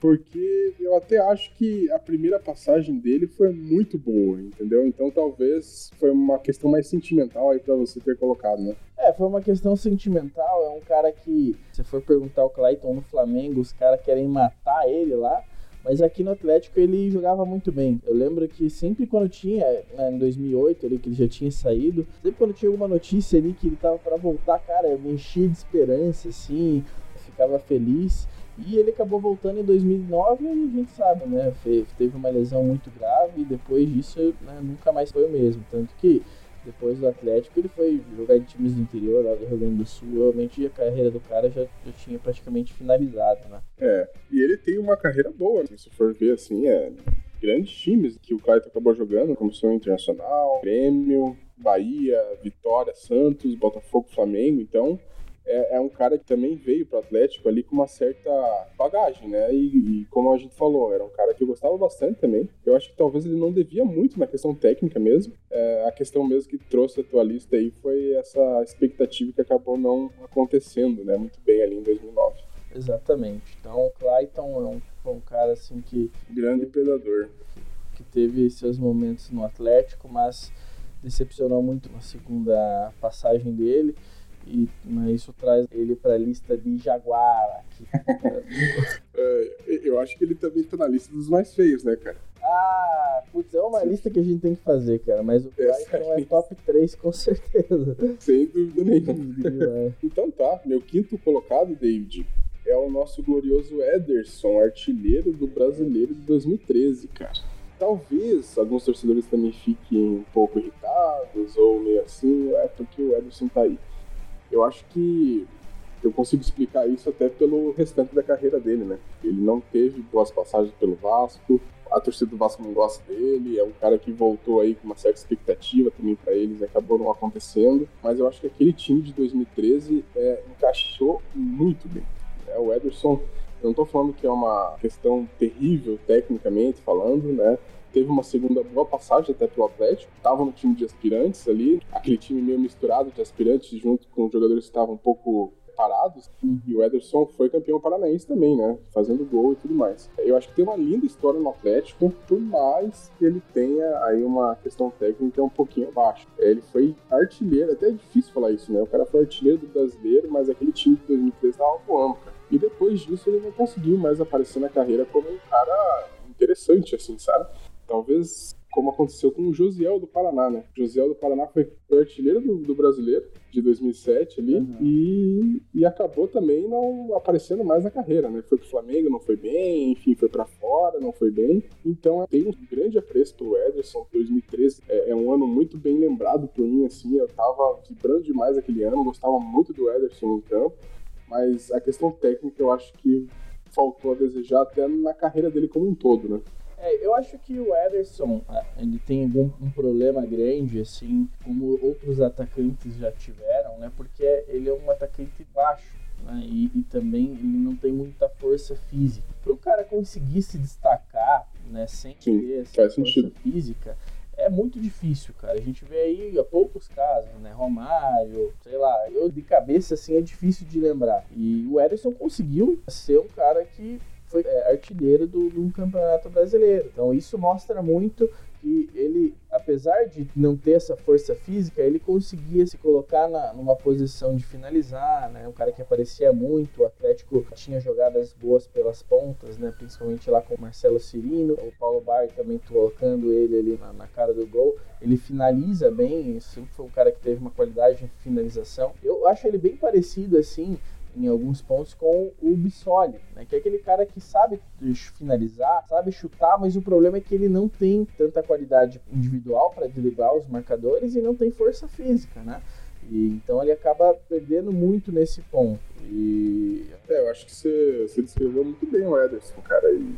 porque eu até acho que a primeira passagem dele foi muito boa, entendeu? Então talvez foi uma questão mais sentimental aí para você ter colocado, né? É, foi uma questão sentimental. É um cara que, se for perguntar o Clayton no Flamengo, os caras querem matar ele lá. Mas aqui no Atlético ele jogava muito bem. Eu lembro que sempre quando tinha, né, em 2008, ali, que ele já tinha saído, sempre quando tinha alguma notícia ali que ele tava para voltar, cara, eu me enchia de esperança, assim, ficava feliz. E ele acabou voltando em 2009 e a gente sabe, né? Teve uma lesão muito grave e depois disso né, nunca mais foi o mesmo. Tanto que depois do Atlético ele foi jogar em times do interior, lá do Rio Grande do Sul. Realmente a carreira do cara já, já tinha praticamente finalizado, né? É, e ele tem uma carreira boa, né? se for ver assim, é grandes times que o Clayton acabou jogando, como são Internacional, Grêmio, Bahia, Vitória, Santos, Botafogo, Flamengo. Então, é, é, um cara que também veio pro Atlético ali com uma certa bagagem, né? E, e, como a gente falou, era um cara que eu gostava bastante também. Eu acho que talvez ele não devia muito na questão técnica mesmo. É, a questão mesmo que trouxe a tua lista aí foi essa expectativa que acabou não acontecendo, né? Muito bem ali em 2009. Exatamente. Então o Clayton é um, foi um cara assim que. Grande predador. Que, que teve seus momentos no Atlético, mas decepcionou muito na segunda passagem dele. E mas isso traz ele para a lista de Jaguar aqui. [LAUGHS] é, eu acho que ele também tá na lista dos mais feios, né, cara? Ah, putz, é uma lista que a gente tem que fazer, cara. Mas o Brighton é, é top 3 com certeza. Sem dúvida nenhuma. [LAUGHS] então tá, meu quinto colocado, David, é o nosso glorioso Ederson, artilheiro do brasileiro de 2013, cara. Talvez alguns torcedores também fiquem um pouco irritados ou meio assim, é porque o Ederson tá aí. Eu acho que eu consigo explicar isso até pelo restante da carreira dele, né? Ele não teve boas passagens pelo Vasco, a torcida do Vasco não gosta dele, é um cara que voltou aí com uma certa expectativa também para eles, acabou não acontecendo, mas eu acho que aquele time de 2013 é, encaixou muito bem. É, o Ederson, eu não estou falando que é uma questão terrível tecnicamente falando, né? Teve uma segunda boa passagem até pelo Atlético, estava no time de aspirantes ali, aquele time meio misturado de aspirantes junto com jogadores que estavam um pouco parados, e o Ederson foi campeão paranaense também, né? Fazendo gol e tudo mais. Eu acho que tem uma linda história no Atlético, por mais que ele tenha aí uma questão técnica um pouquinho abaixo. Ele foi artilheiro, até é difícil falar isso, né? O cara foi artilheiro do brasileiro, mas aquele time de 2013 estava voando, cara. E depois disso ele não conseguiu mais aparecer na carreira como um cara interessante, assim, sabe? Talvez como aconteceu com o Josiel do Paraná, né? O Josiel do Paraná foi, artilheiro do, do, brasileiro de 2007 ali uhum. e, e acabou também não aparecendo mais na carreira, né? Foi pro Flamengo, não foi bem, enfim, foi para fora, não foi bem. Então tem um grande apreço pelo Ederson. 2013 é, é, um ano muito bem lembrado por mim, assim. Eu tava vibrando demais aquele ano, gostava muito do Ederson no campo, mas a questão técnica eu acho que faltou a desejar até na carreira dele como um todo, né? É, eu acho que o Ederson, ele tem algum um problema grande, assim, como outros atacantes já tiveram, né? Porque ele é um atacante baixo, né? E, e também ele não tem muita força física. Para o cara conseguir se destacar, né, sem Sim, ter essa força sentido. física, é muito difícil, cara. A gente vê aí há poucos casos, né? Romário, sei lá, eu de cabeça assim é difícil de lembrar. E o Ederson conseguiu ser um cara que foi é, artilheiro do, do campeonato brasileiro. Então isso mostra muito que ele, apesar de não ter essa força física, ele conseguia se colocar na, numa posição de finalizar, né? Um cara que aparecia muito, o Atlético tinha jogadas boas pelas pontas, né? Principalmente lá com o Marcelo Cirino, o Paulo Bari também colocando ele ali na, na, cara do gol. Ele finaliza bem, sempre foi um cara que teve uma qualidade de finalização. Eu acho ele bem parecido, assim, em alguns pontos com o Bissoli, né? que é aquele cara que sabe finalizar, sabe chutar, mas o problema é que ele não tem tanta qualidade individual para driblar os marcadores e não tem força física, né? E, então ele acaba perdendo muito nesse ponto. E... É, eu acho que você, você descreveu muito bem o Ederson, cara. E,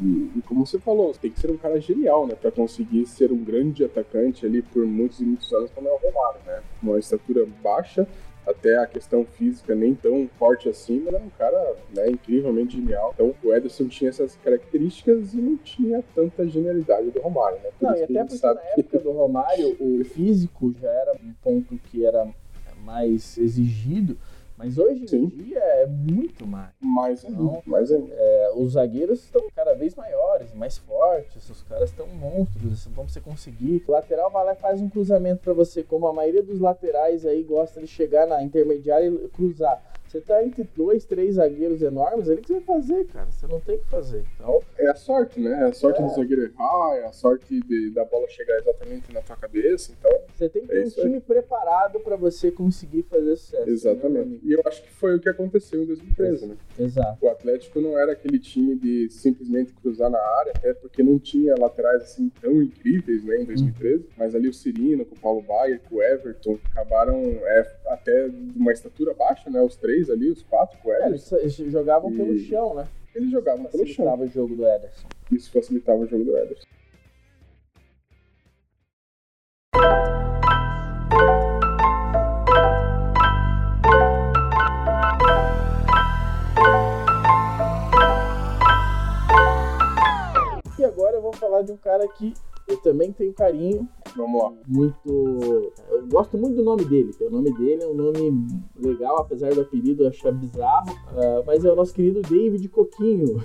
e, e, como você falou, tem que ser um cara genial, né? Pra conseguir ser um grande atacante ali por muitos e muitos anos, como é o Romário, né? Uma estatura baixa, até a questão física nem tão forte assim, mas era um cara né, incrivelmente genial. Então o Ederson tinha essas características e não tinha tanta genialidade do Romário, né? Por não, e até porque na que... época do Romário o físico já era um ponto que era mais exigido Mas hoje Sim. em dia é muito mais. Mais então, mais é, os zagueiros estão cada vez maiores, mais fortes, os caras estão monstros, assim, então você conseguir. O lateral vai lá e faz um cruzamento para você, como a maioria dos laterais aí gosta de chegar na intermediária e cruzar. Você tá entre dois, três zagueiros enormes, ali que você vai fazer, cara. Você não tem o que fazer. Então... É a sorte, né? É a sorte é. do zagueiro errar, é a sorte de, da bola chegar exatamente na tua cabeça. Então, você tem que ter é um time aí. preparado para você conseguir fazer sucesso. Né, exatamente. Né, e eu acho que foi o que aconteceu em 2013, né? Exato. O Atlético não era aquele time de simplesmente cruzar na área, até porque não tinha laterais assim tão incríveis, né, em 2013. Hum. Mas ali o Cirino, com o Paulo Baier, com o Everton, acabaram é, até uma estatura baixa, né? Os três ali, os quatro com o é, Ederson. É, eles jogavam e... pelo chão, né? Eles jogavam pelo chão. Facilitava o jogo do Ederson. Isso facilitava o jogo do Ederson. E agora eu vou falar de um cara que eu também tenho carinho. Vamos lá. Muito. Eu gosto muito do nome dele. O nome dele é um nome legal, apesar do apelido achar bizarro. Uh, mas é o nosso querido David Coquinho.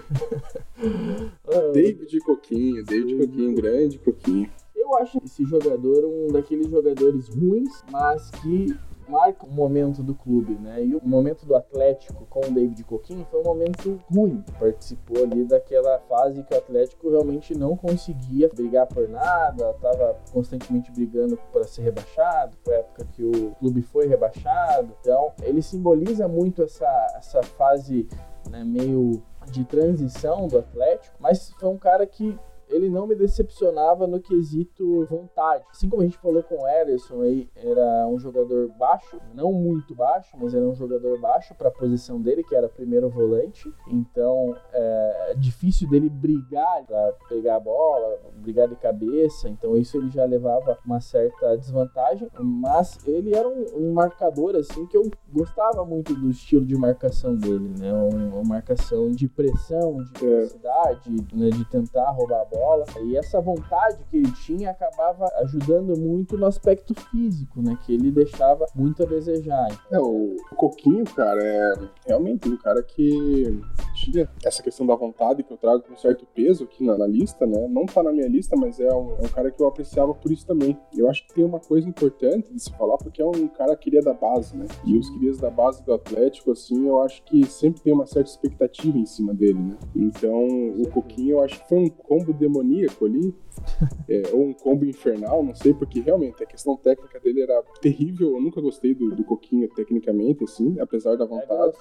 [LAUGHS] David Coquinho, David Coquinho, grande Coquinho. Eu acho esse jogador um daqueles jogadores ruins, mas que marca um momento do clube, né? E o momento do Atlético com o David Coquinho foi um momento ruim. Participou ali daquela fase que o Atlético realmente não conseguia brigar por nada, estava constantemente brigando para ser rebaixado. Foi a época que o clube foi rebaixado. Então, ele simboliza muito essa, essa fase né, meio de transição do Atlético, mas foi um cara que ele não me decepcionava no quesito vontade. Assim como a gente falou com o Ederson aí, era um jogador baixo, não muito baixo, mas era um jogador baixo para a posição dele, que era primeiro volante. Então é, é difícil dele brigar para pegar a bola, brigar de cabeça. Então isso ele já levava uma certa desvantagem. Mas ele era um, um marcador assim que eu gostava muito do estilo de marcação dele, né? Uma, uma marcação de pressão, de é. velocidade, né? de tentar roubar a bola bola. E essa vontade que ele tinha acabava ajudando muito no aspecto físico, né? Que ele deixava muito a desejar. É, o Coquinho, cara, é realmente um cara que tinha essa questão da vontade que eu trago com certo peso aqui na, na lista, né? Não tá na minha lista, mas é um, é um, cara que eu apreciava por isso também. Eu acho que tem uma coisa importante de se falar, porque é um cara que queria da base, né? E os querias da base do Atlético, assim, eu acho que sempre tem uma certa expectativa em cima dele, né? Então, o Coquinho, eu acho que foi um combo de demoníaco ali, [LAUGHS] é, ou um combo infernal, não sei, porque realmente a questão técnica dele era terrível. Eu nunca gostei do, do Coquinho tecnicamente, assim, apesar da vontade.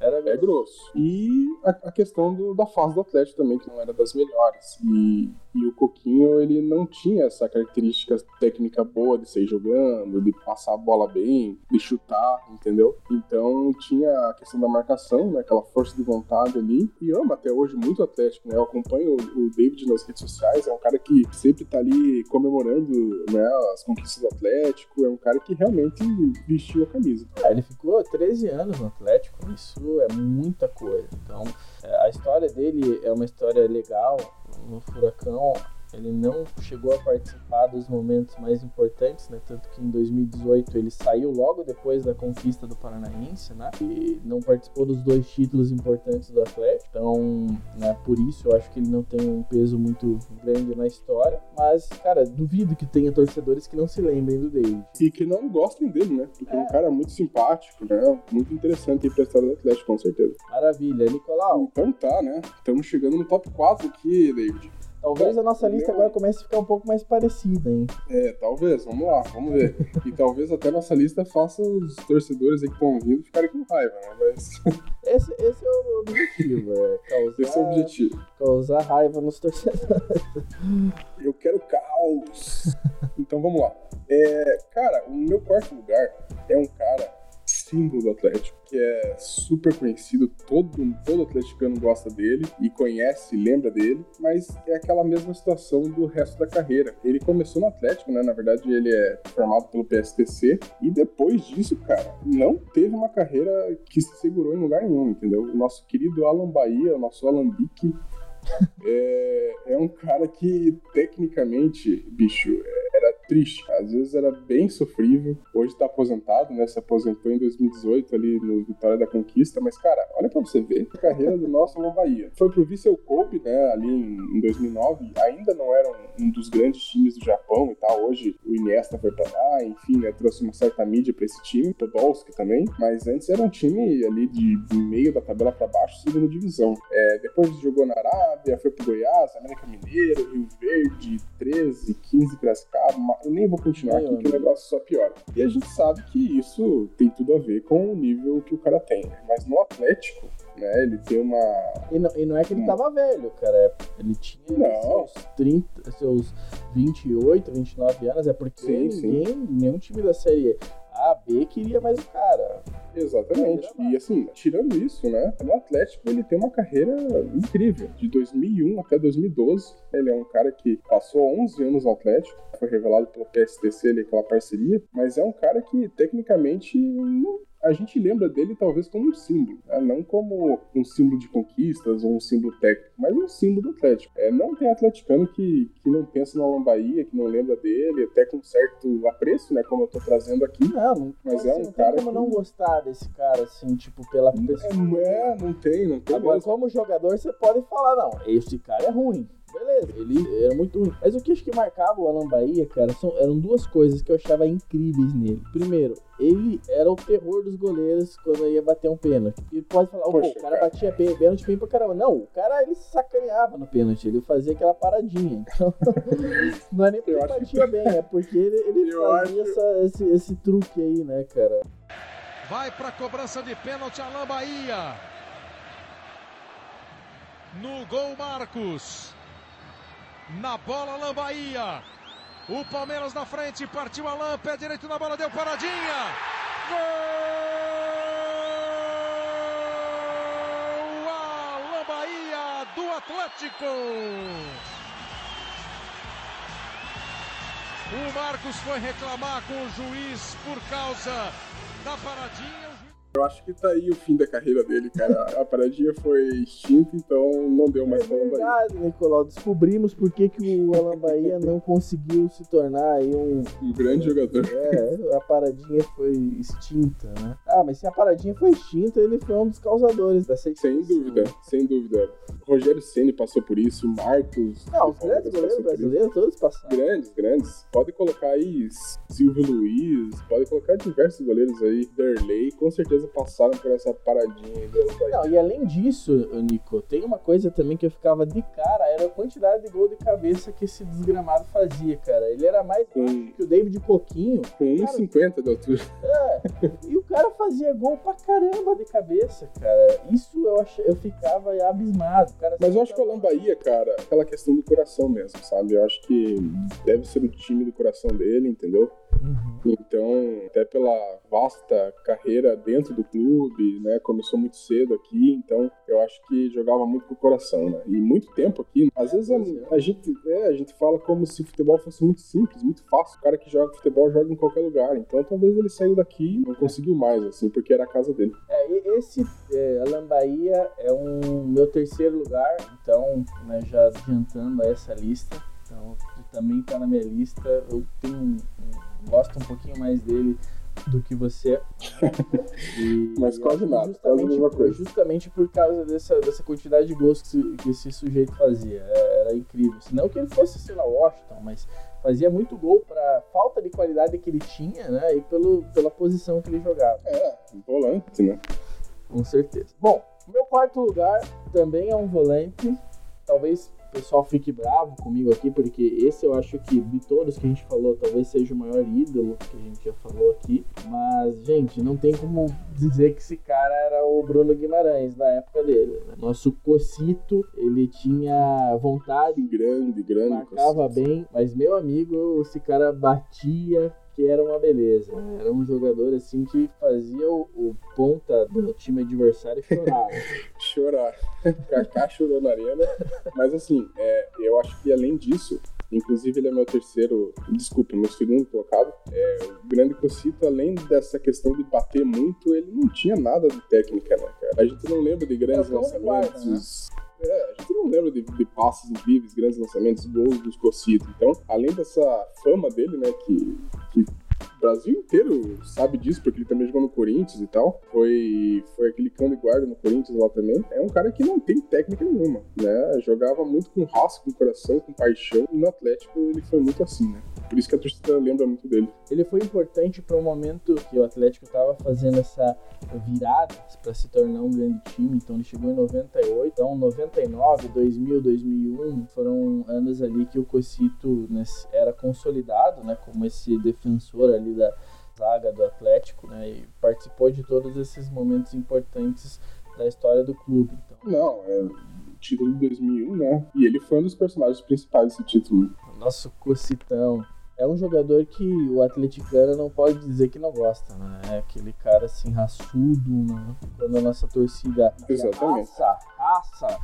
Era grosso. É grosso. E a, a questão do, da fase do Atlético também, que não era das melhores. E, e o Coquinho, ele não tinha essa característica técnica boa de sair jogando, de passar a bola bem, de chutar, entendeu? Então tinha a questão da marcação, né? Aquela força de vontade ali. E ama até hoje muito o Atlético, né? Eu acompanho o, o David nas redes sociais, é um cara que sempre tá ali comemorando né, as conquistas do Atlético, é um cara que realmente vestiu a camisa. É, ele ficou 13 anos no Atlético, isso é muita coisa. Então, é, a história dele é uma história legal. No Furacão, ele não chegou a participar dos momentos mais importantes, né? Tanto que em 2018 ele saiu logo depois da conquista do Paranaense, né? E não participou dos dois títulos importantes do Atlético. Então, né, por isso eu acho que ele não tem um peso muito grande na história. Mas, cara, duvido que tenha torcedores que não se lembrem do David. E que não gostem dele, né? Porque é um é. cara muito simpático, né? Muito interessante aí pra história do Atlético, com certeza. Maravilha. Nicolau? Então tá, né? Estamos chegando no top 4 aqui, David. Talvez a nossa lista agora comece a ficar um pouco mais parecida, hein? É, talvez, vamos lá, vamos ver. e talvez até a nossa lista faça os torcedores aí que estão ouvindo ficarem com raiva, né? Mas. [LAUGHS] Esse, esse é o objetivo, é causar. Esse é o objetivo. Causar raiva nos torcedores. Eu quero caos. então vamos lá. É, cara, o meu quarto lugar é um cara símbolo do Atlético, que é super conhecido, todo, todo atleticano gosta dele e conhece, lembra dele, mas é aquela mesma situação do resto da carreira. Ele começou no Atlético, né? Na verdade, ele é formado pelo PSTC e depois disso, cara, não teve uma carreira que se segurou em lugar nenhum, entendeu? O nosso querido Alan Bahia, o nosso Alambique, [LAUGHS] é, é um cara que, tecnicamente, bicho, era triste. Às vezes era bem sofrível. Hoje tá aposentado, né? Se aposentou em 2018 ali no Vitória da Conquista. Mas, cara, olha pra você ver a carreira do nosso Alon Bahia. Foi pro Vissel Kobe, né? Ali em, 2009. Ainda não era um, dos grandes times do Japão e tal. Hoje o Iniesta foi pra lá. Enfim, né? Trouxe uma certa mídia pra esse time. Podolski também. Mas antes era um time ali de meio da tabela pra baixo, segunda divisão. É, depois jogou na Arábia, foi pro Goiás, América Mineiro, Rio Verde, 13, 15 Piracicaba. Eu nem vou continuar aqui que o negócio só piora. E a gente sabe que isso tem tudo a ver com o nível que o cara tem. Mas no Atlético, né? Ele tem uma. E não, e não é que ele hum. tava velho, cara. Ele tinha não. seus 30, seus 28, 29 anos. É porque sim, ninguém, sim. nenhum time da série A, B queria mais o cara. Exatamente. E assim, tirando isso, né? No Atlético ele tem uma carreira incrível. De 2001 até 2012. Ele é um cara que passou 11 anos no Atlético. Foi revelado pelo PSTC ali, aquela parceria. Mas é um cara que, tecnicamente, não a gente lembra dele talvez como um símbolo, né? não como um símbolo de conquistas ou um símbolo técnico, mas um símbolo do Atlético. É, não tem atleticano que, que não pensa no Bahia, que não lembra dele, até com certo apreço, né, como eu tô trazendo aqui. Não, mas é um não cara tem como que... não gostar desse cara, assim, tipo, pela pessoa. É, é não tem, não tem Agora, mesmo. como jogador, você pode falar, não, esse cara é ruim beleza, ele era muito ruim. Mas o que acho que marcava o Alan Bahia, cara, são, eram duas coisas que eu achava incríveis nele. Primeiro, ele era o terror dos goleiros quando ia bater um pênalti. E pode falar, Poxa, o cara, cara batia pênalti bem pra caramba. Não, o cara ele sacaneava no pênalti, ele fazia aquela paradinha. Então, [LAUGHS] não é nem porque ele batia que... bem, é porque ele, ele fazia acho... essa, esse, esse truque aí, né, cara. Vai pra cobrança de pênalti Alan Bahia. No gol, Marcos. Na bola, Alain Bahia. O Palmeiras na frente, partiu Alain, pé direito na bola, deu paradinha. Gol! Alain Bahia do Atlético. O Marcos foi reclamar com o juiz por causa da paradinha. Eu acho que tá aí o fim da carreira dele, cara. A paradinha foi extinta, então não deu mais é pra verdade, Nicolau. Descobrimos por que, que o Alan Bahia [LAUGHS] não conseguiu se tornar aí um... Um grande jogador. É, a paradinha foi extinta, né? Ah, mas se a paradinha foi extinta, ele foi um dos causadores dessa extinção. Sem dúvida, sem dúvida. Rogério Ceni passou por isso, Marcos... Não, os grandes goleiros brasileiros todos passaram. Grandes, grandes. Pode colocar aí Silvio Luiz, pode colocar diversos goleiros aí. Derley, com certeza passaram por essa paradinha Não, e além disso, Nico, tem uma coisa também que eu ficava de cara, era a quantidade de gol de cabeça que esse desgramado fazia, cara. Ele era mais que o David Coquinho. Com 1,50 de altura. É, e o cara fazia gol pra caramba de cabeça, cara. Isso eu, ach, eu ficava abismado. Cara, Mas eu acho que o Alan Bahia, cara, aquela questão do coração mesmo, sabe? Eu acho que deve ser o time do coração dele, entendeu? Uhum. Então, até pela vasta carreira dentro do clube, né? Começou muito cedo aqui, então eu acho que jogava muito com o coração, né? E muito tempo aqui. Às vezes a, a gente, é, a gente fala como se o futebol fosse muito simples, muito fácil. O cara que joga futebol joga em qualquer lugar. Então talvez ele saiu daqui e não conseguiu mais, assim, porque era a casa dele. É, esse é, Alan Bahia é um meu terceiro lugar, então, né, já adiantando essa lista. Então, também tá na minha lista. Eu tenho um, um, gosto um pouquinho mais dele do que você. [LAUGHS] E, Mas quase nada, quase a mesma coisa. Justamente por causa dessa, dessa quantidade de gols que, que esse sujeito fazia. É, era incrível. Não que ele fosse, sei lá, Washington, mas fazia muito gol para falta de qualidade que ele tinha, né? E pelo, pela posição que ele jogava. É, volante, né? Com certeza. Bom, meu quarto lugar também é um volante. Talvez pessoal fique bravo comigo aqui, porque esse eu acho que de todos que a gente falou, talvez seja o maior ídolo que a gente já falou aqui. Mas, gente, não tem como dizer que esse cara era o Bruno Guimarães na época dele. Né? Nosso Cocito, ele tinha vontade. Grande, grande. Marcava Cocito. bem, mas meu amigo, esse cara batia que era uma beleza. Era um jogador assim que fazia o, o ponta do time adversário chorar. [LAUGHS] chorar. Kaká chorou na arena. Mas assim, é, eu acho que além disso, Inclusive, ele é meu terceiro, desculpa, meu segundo colocado. É, o grande Cocito, além dessa questão de bater muito, ele não tinha nada de técnica, né, cara? A gente não lembra de grandes lançamentos. Guarda, né? É, a gente não lembra de, de passes incríveis, grandes lançamentos, gols dos Cocito. Então, além dessa fama dele, né, que, que o Brasil inteiro sabe disso, porque ele também jogou no Corinthians e tal. Foi, foi aquele cão de guarda no Corinthians lá também. É um cara que não tem técnica nenhuma, né? Jogava muito com raça, com coração, com paixão. E no Atlético ele foi muito assim, né? Por isso que a torcida lembra muito dele. Ele foi importante para o momento que o Atlético estava fazendo essa virada para se tornar um grande time. Então ele chegou em 98, então 99, 2000, 2001 foram anos ali que o Cocito né, era consolidado, né, como esse defensor ali da zaga do Atlético, né, e participou de todos esses momentos importantes da história do clube. Então. Não, é título de 2001, né? E ele foi um dos personagens principais desse título. Nosso Cocitão é um jogador que o atleticano não pode dizer que não gosta, né? É aquele cara assim, raçudo, né? quando a nossa torcida Exatamente. raça, raça,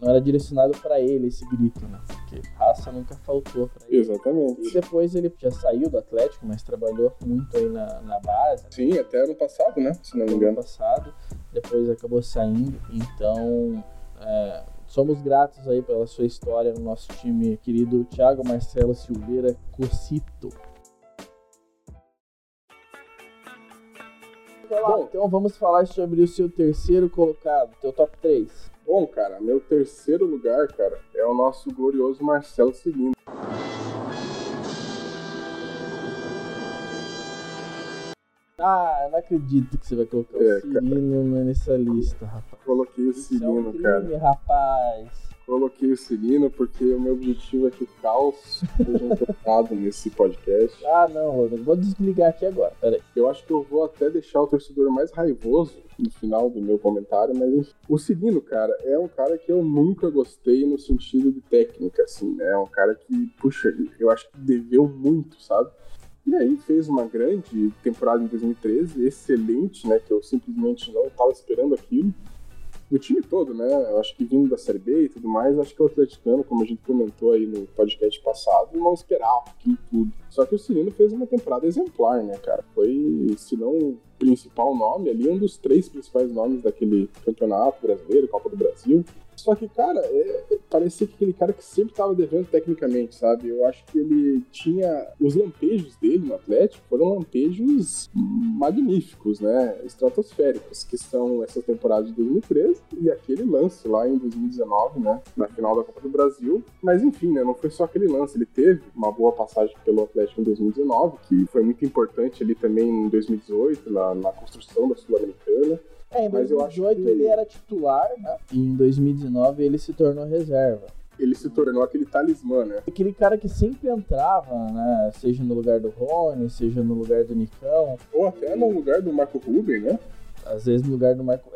não era direcionado para ele esse grito, né? Porque raça nunca faltou para ele. Exatamente. E depois ele já saiu do Atlético, mas trabalhou muito aí na, na base. Sim, até ano passado, né? Se não me engano. Ano passado, depois acabou saindo, então... É, Somos gratos aí pela sua história no nosso time querido Thiago Marcelo Silveira Cocito. Bom, então vamos falar sobre o seu terceiro colocado, teu top 3. Bom, cara, meu terceiro lugar, cara, é o nosso glorioso Marcelo Cirino. Ah, eu não acredito que você vai colocar é, o Cirino nessa lista, rapaz. Coloquei o Cirino, é um crime, cara. rapaz. Coloquei o Cirino porque o meu objetivo é que o caos seja encontrado [LAUGHS] nesse podcast. Ah, não, Rodrigo. Vou desligar aqui agora. Peraí. Eu acho que eu vou até deixar o torcedor mais raivoso no final do meu comentário, mas enfim. O Cirino, cara, é um cara que eu nunca gostei no sentido de técnica, assim, né? É um cara que, puxa, eu acho que deveu muito, sabe? E aí fez uma grande temporada em 2013, excelente, né? Que eu simplesmente não estava esperando aquilo do time todo, né? Eu acho que vindo da Série B e tudo mais, acho que o atleticano, como a gente comentou aí no podcast passado, não esperava aquilo tudo. Só que o Cirino fez uma temporada exemplar, né, cara? Foi, se não o principal nome ali, um dos três principais nomes daquele campeonato brasileiro, Copa do Brasil. Só que, cara, é, parecia que aquele cara que sempre estava devendo tecnicamente, sabe? Eu acho que ele tinha. Os lampejos dele no Atlético foram lampejos magníficos, né? Estratosféricos, que são essa temporada de 2013 e aquele lance lá em 2019, né? Na final da Copa do Brasil. Mas enfim, né? Não foi só aquele lance. Ele teve uma boa passagem pelo Atlético em 2019, que foi muito importante ali também em 2018, na, na construção da Sul-Americana. É, em 2018 que... ele era titular, né? E em 2019 ele se tornou reserva. Ele se tornou aquele talismã, né? Aquele cara que sempre entrava, né? Seja no lugar do Rony, seja no lugar do Nicão. Ou até no lugar do Marco Ruben, né? às vezes no lugar do Marco.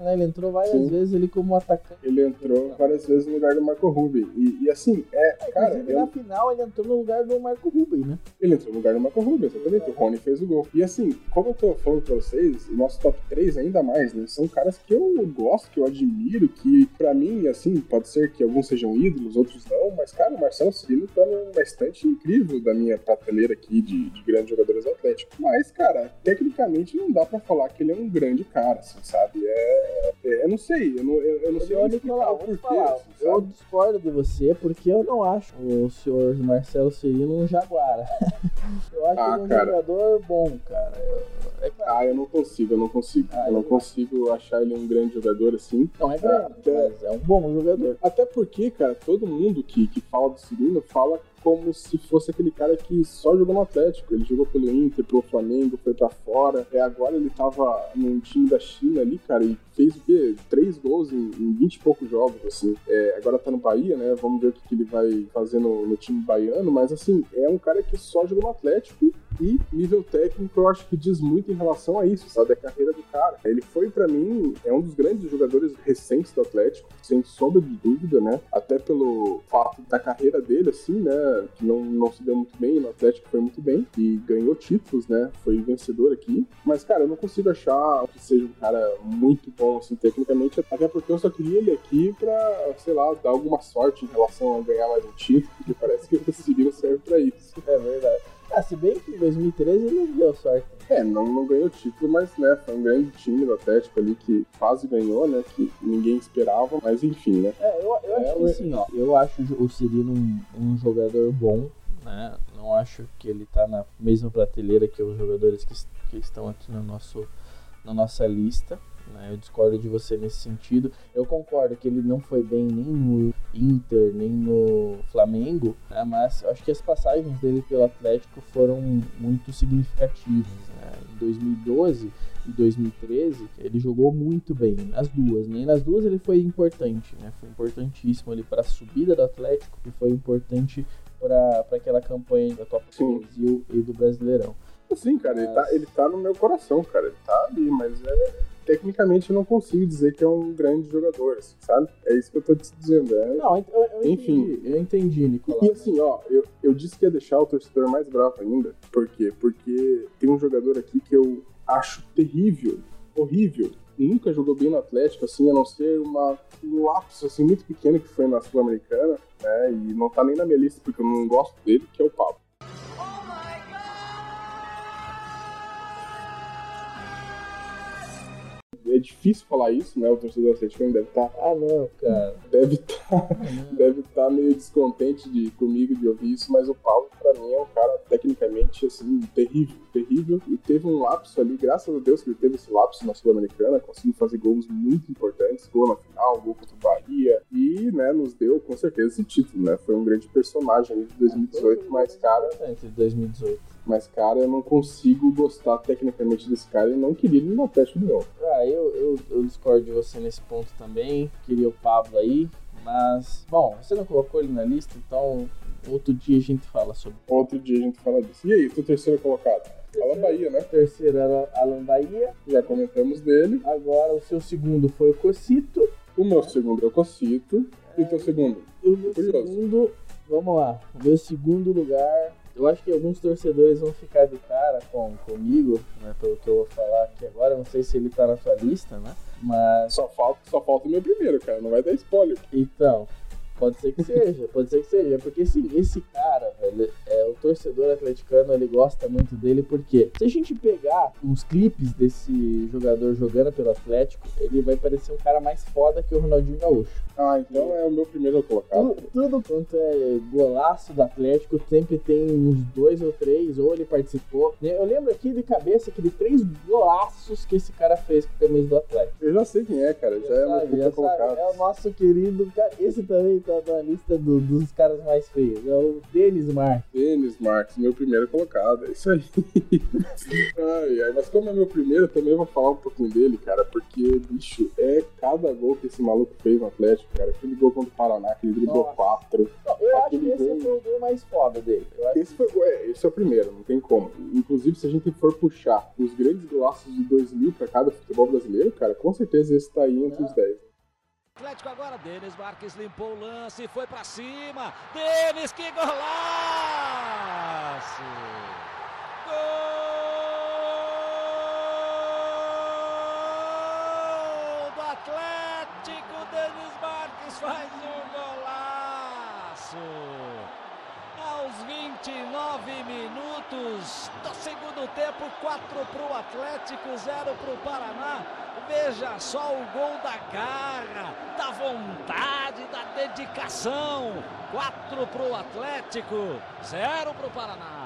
É né? Ele entrou várias Sim. vezes ele como atacante. Ele entrou várias vezes no lugar do Marco Ruben. E, e assim, é, é cara. Eu... Na final ele entrou no lugar do Marco Ruben, né? Ele entrou no lugar do Marco Ruben, exatamente. O Rony fez o gol. E assim, como eu tô falando pra vocês, o nosso top 3 ainda mais, né? São caras que eu gosto, que eu admiro, que pra mim, assim, pode ser que alguns sejam ídolos, outros não, mas, cara, o Marcelo Cirino tá numa estante incrível da minha prateleira aqui de, de grandes jogadores do Atlético. Mas, cara, tecnicamente não dá pra falar que ele é um grande cara, assim, sabe? É, é, eu não sei, eu não, eu, eu não sei eu, Nicolau, porquê, falar, assim, eu discordo de você porque eu não acho o senhor Marcelo Cirino um jaguar. [LAUGHS] eu acho ah, ele um cara. jogador bom, cara. Eu, é claro. Ah, eu não consigo, eu não consigo. Ah, eu não consigo achar ele um grande jogador assim. Não é grande, até... mas é um bom jogador. Até porque, cara, todo mundo que, que fala do Cirino fala como se fosse aquele cara que só jogou no Atlético. Ele jogou pelo Inter, pelo Flamengo, foi para fora. É, agora ele tava num time da China ali, cara, e fez o quê? Três gols em, em 20 e poucos jogos, assim. É, agora tá no Bahia, né? Vamos ver o que, que ele vai fazer no, no, time baiano, mas assim, é um cara que só jogou no Atlético e nível técnico eu acho que diz muito em relação a isso, sabe? A carreira do cara. Ele foi, para mim, é um dos grandes jogadores recentes do Atlético, sem sombra de dúvida, né? Até pelo fato da carreira dele, assim, né? Que não, não se deu muito bem, no Atlético foi muito bem e ganhou títulos, né? Foi vencedor aqui. Mas, cara, eu não consigo achar que seja um cara muito bom assim, tecnicamente, até porque eu só queria ele aqui pra, sei lá, dar alguma sorte em relação a ganhar mais um título, porque parece que o Cirino serve pra isso. É verdade. Ah, se bem que em 2013 ele deu sorte. É, não, não ganhou título, mas né, foi um grande time do Atlético ali que quase ganhou, né? Que ninguém esperava, mas enfim, né? É, eu, eu acho é, que assim, ó, eu acho o Cirino um, um jogador bom, né? Não acho que ele tá na mesma prateleira que os jogadores que, que estão aqui no nosso, na nossa lista. Né? Eu discordo de você nesse sentido. Eu concordo que ele não foi bem nem no Inter, nem no Flamengo, né? mas acho que as passagens dele pelo Atlético foram muito significativas. Né? Em 2012 e 2013, ele jogou muito bem nas duas. Nem né? nas duas ele foi importante, né? foi importantíssimo ali para a subida do Atlético e foi importante para aquela campanha da Copa do Brasil e do Brasileirão. Sim, cara, mas... ele, tá, ele tá no meu coração, cara. Ele tá ali, mas é tecnicamente eu não consigo dizer que é um grande jogador, assim, sabe? É isso que eu tô te dizendo. É... Não, eu, eu Enfim. Entendi, eu entendi, Nicolau. E assim, ó, eu, eu disse que ia deixar o torcedor mais bravo ainda. Por quê? Porque tem um jogador aqui que eu acho terrível, horrível. Nunca jogou bem no Atlético, assim, a não ser uma, um lapso assim, muito pequeno que foi na Sul-Americana, né? E não tá nem na minha lista porque eu não gosto dele, que é o Pablo. Difícil falar isso, né? O torcedor atleticano deve estar. Tá, ah, não, cara. Deve estar tá, [LAUGHS] deve estar tá meio descontente de, comigo de ouvir isso, mas o Paulo, pra mim, é um cara tecnicamente, assim, terrível, terrível. E teve um lapso ali, graças a Deus que ele teve esse lapso na Sul-Americana, conseguiu fazer gols muito importantes, gol na final, gol contra o Bahia, e, né, nos deu com certeza esse título, né? Foi um grande personagem ali de 2018, mas, cara. De 2018. Mas, cara, eu não consigo gostar tecnicamente desse cara e não queria ele no Atlético de novo. Ah, eu, eu, eu discordo de você nesse ponto também. Queria o Pablo aí. Mas, bom, você não colocou ele na lista, então outro dia a gente fala sobre. Outro dia a gente fala disso. E aí, teu terceiro colocado? Alan Bahia, né? Terceiro era Alan Bahia. Já comentamos dele. Agora o seu segundo foi o Cocito. O meu segundo é o Cocito. É... E o teu segundo? O meu segundo, vamos lá. O meu segundo lugar eu acho que alguns torcedores vão ficar de cara com, comigo, né, pelo que eu vou falar aqui agora. Não sei se ele tá na sua lista, né? Mas. Só falta, só falta o meu primeiro, cara. Não vai dar spoiler. Então, Pode ser que seja, pode ser que seja. Porque esse, esse cara, velho, é, o torcedor atleticano, ele gosta muito dele, porque se a gente pegar uns clipes desse jogador jogando pelo Atlético, ele vai parecer um cara mais foda que o Ronaldinho Gaúcho. Ah, então é o meu primeiro colocado. Tudo, tudo quanto é golaço do Atlético, sempre tem uns dois ou três, ou ele participou. Eu lembro aqui de cabeça que de três golaços que esse cara fez com o camisa do Atlético. Eu já sei quem é, cara, já, já é sabe, meu colocado. É o nosso querido, esse também tá na lista do, dos caras mais feios. É o Denis Marques. Denis Marques, meu primeiro colocado, é isso aí. [LAUGHS] ai, ai, mas como é meu primeiro, eu também vou falar um pouquinho dele, cara, porque, bicho, é cada gol que esse maluco fez no Atlético cara. Aquele gol contra o Paraná, aquele driblou quatro. eu acho que esse gol... foi o gol mais foda dele. Esse, foi, é, esse é o primeiro, não tem como. Inclusive, se a gente for puxar os grandes golaços de 2000 pra cada futebol brasileiro, cara, com certeza esse tá aí entre os 10. Atlético agora, Denis Marques limpou o lance, foi para cima. Denis, que golaço! Gol! faz um golaço. Aos 29 minutos do segundo tempo, 4 para o Atlético, 0 para o Paraná. Veja só o gol da garra, da vontade, da dedicação. 4 para o Atlético, 0 para o Paraná.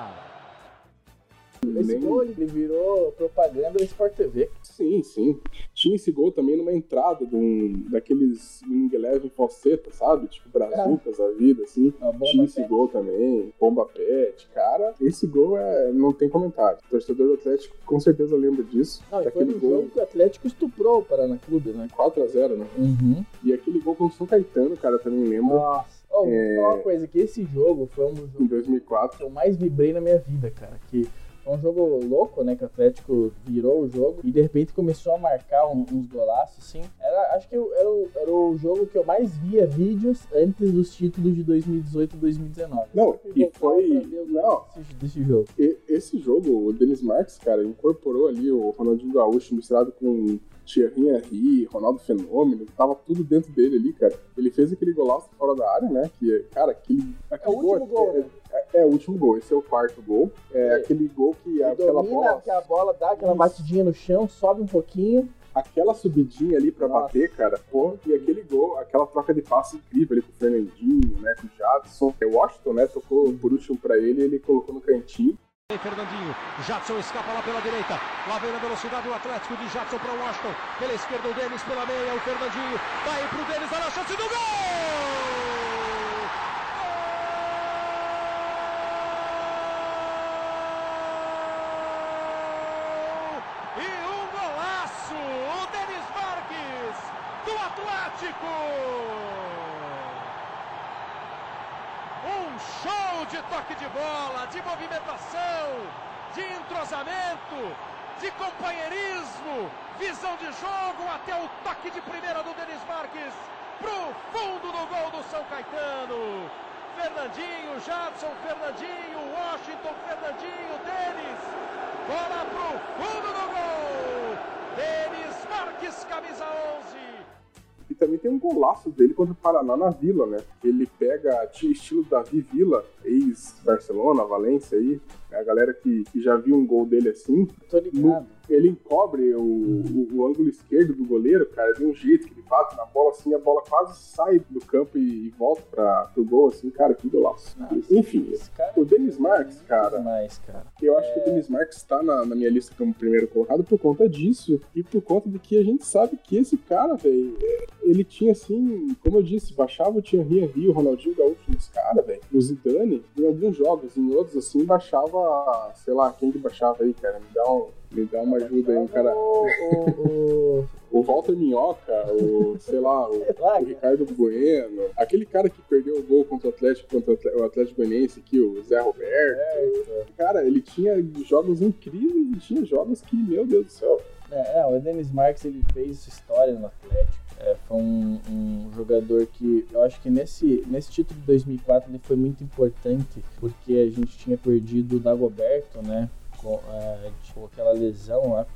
Esse gol ele virou propaganda da Sport TV. Sim, sim. Tinha esse gol também numa entrada de um, daqueles Wing Eleven falseta, sabe? Tipo Brazucas, a vida, assim. Tinha esse pet. gol também, Bomba Pet. Cara, esse gol é, não tem comentário. O torcedor do Atlético com certeza lembra disso. Não, foi no gol... jogo que o Atlético estuprou o Paraná Clube, né? 4x0, né? Uhum. E aquele gol com o São Caetano, cara, também lembra. Nossa. Oh, é... Vou falar uma coisa, que esse jogo foi um dos jogos em 2004. que eu mais vibrei na minha vida, cara. Que foi um jogo louco, né? Que o Atlético virou o jogo e de repente começou a marcar um, uns golaços, assim. Era, acho que era o, era o jogo que eu mais via vídeos antes dos títulos de 2018 e 2019. Não, e foi. Não, desse, desse jogo. E, esse jogo, o Denis Marques, cara, incorporou ali o Ronaldinho Gaúcho misturado com Thierry Henry, Ronaldo Fenômeno, tava tudo dentro dele ali, cara. Ele fez aquele golaço fora da área, né? Que, cara, aquele. aquele é o último gol, é, né? é, é, o último gol, esse é o quarto gol. É, aquele gol que aquela bola. que a bola dá aquela Isso. batidinha no chão, sobe um pouquinho. Aquela subidinha ali pra Nossa. bater, cara, pô, e aquele gol, aquela troca de passe incrível ali com o Fernandinho, né, com o Jadson. O Washington, né, tocou por último pra ele, ele colocou no cantinho. Fernandinho, Jadson escapa lá pela direita, lá vem na velocidade o Atlético de Jadson para Washington, pela esquerda o Denis, pela meia o Fernandinho, vai pro Denis, olha a chance do gol! E um golaço, o Denis Marques, do Atlético! Um show de toque de bola, de movimentação, de entrosamento, de companheirismo, visão de jogo até o toque de primeira do Denis Marques pro fundo do gol do São Caetano. Fernandinho, Jadson, Fernandinho, Washington, Fernandinho, Denis. Bola pro fundo do gol. Denis Marques, camisa 11. E também tem um golaço dele contra o Paraná na Vila, né? Ele pega estilo Davi Villa, ex-Barcelona, Valência aí. A galera que, que já viu um gol dele assim. Tô ligado. No, ele encobre o, o, o, ângulo esquerdo do goleiro, cara, de um jeito que ele bate na bola assim, a bola quase sai do campo e, e volta para o gol, assim, cara, que golaço. Nossa, Enfim, o Denis Marques, cara, demais, cara, eu acho é... que o é. Denis Marques está na, na, minha lista como primeiro colocado por conta disso e por conta de que a gente sabe que esse cara, velho, ele tinha assim, como eu disse, baixava o Thierry Henry, o Ronaldinho Gaúcho nesse cara, velho. O Zidane, em alguns jogos, em outros assim, baixava, sei lá, quem que baixava aí, cara? Me dá um me dá uma ajuda aí, cara. O, o, o [LAUGHS] Walter Minhoca, o, sei lá, o, o, Ricardo Bueno, aquele cara que perdeu o gol contra o Atlético, contra o Atlético Goianiense aqui, o Zé Roberto. É, cara, ele tinha jogos incríveis e tinha jogos que, meu Deus do céu. É, é o Denis Marques ele fez história no Atlético. É, foi um, um, jogador que eu acho que nesse, nesse título de 2004 ele foi muito importante porque a gente tinha perdido o Dagoberto, né? com, é, tipo, aquela lesão lá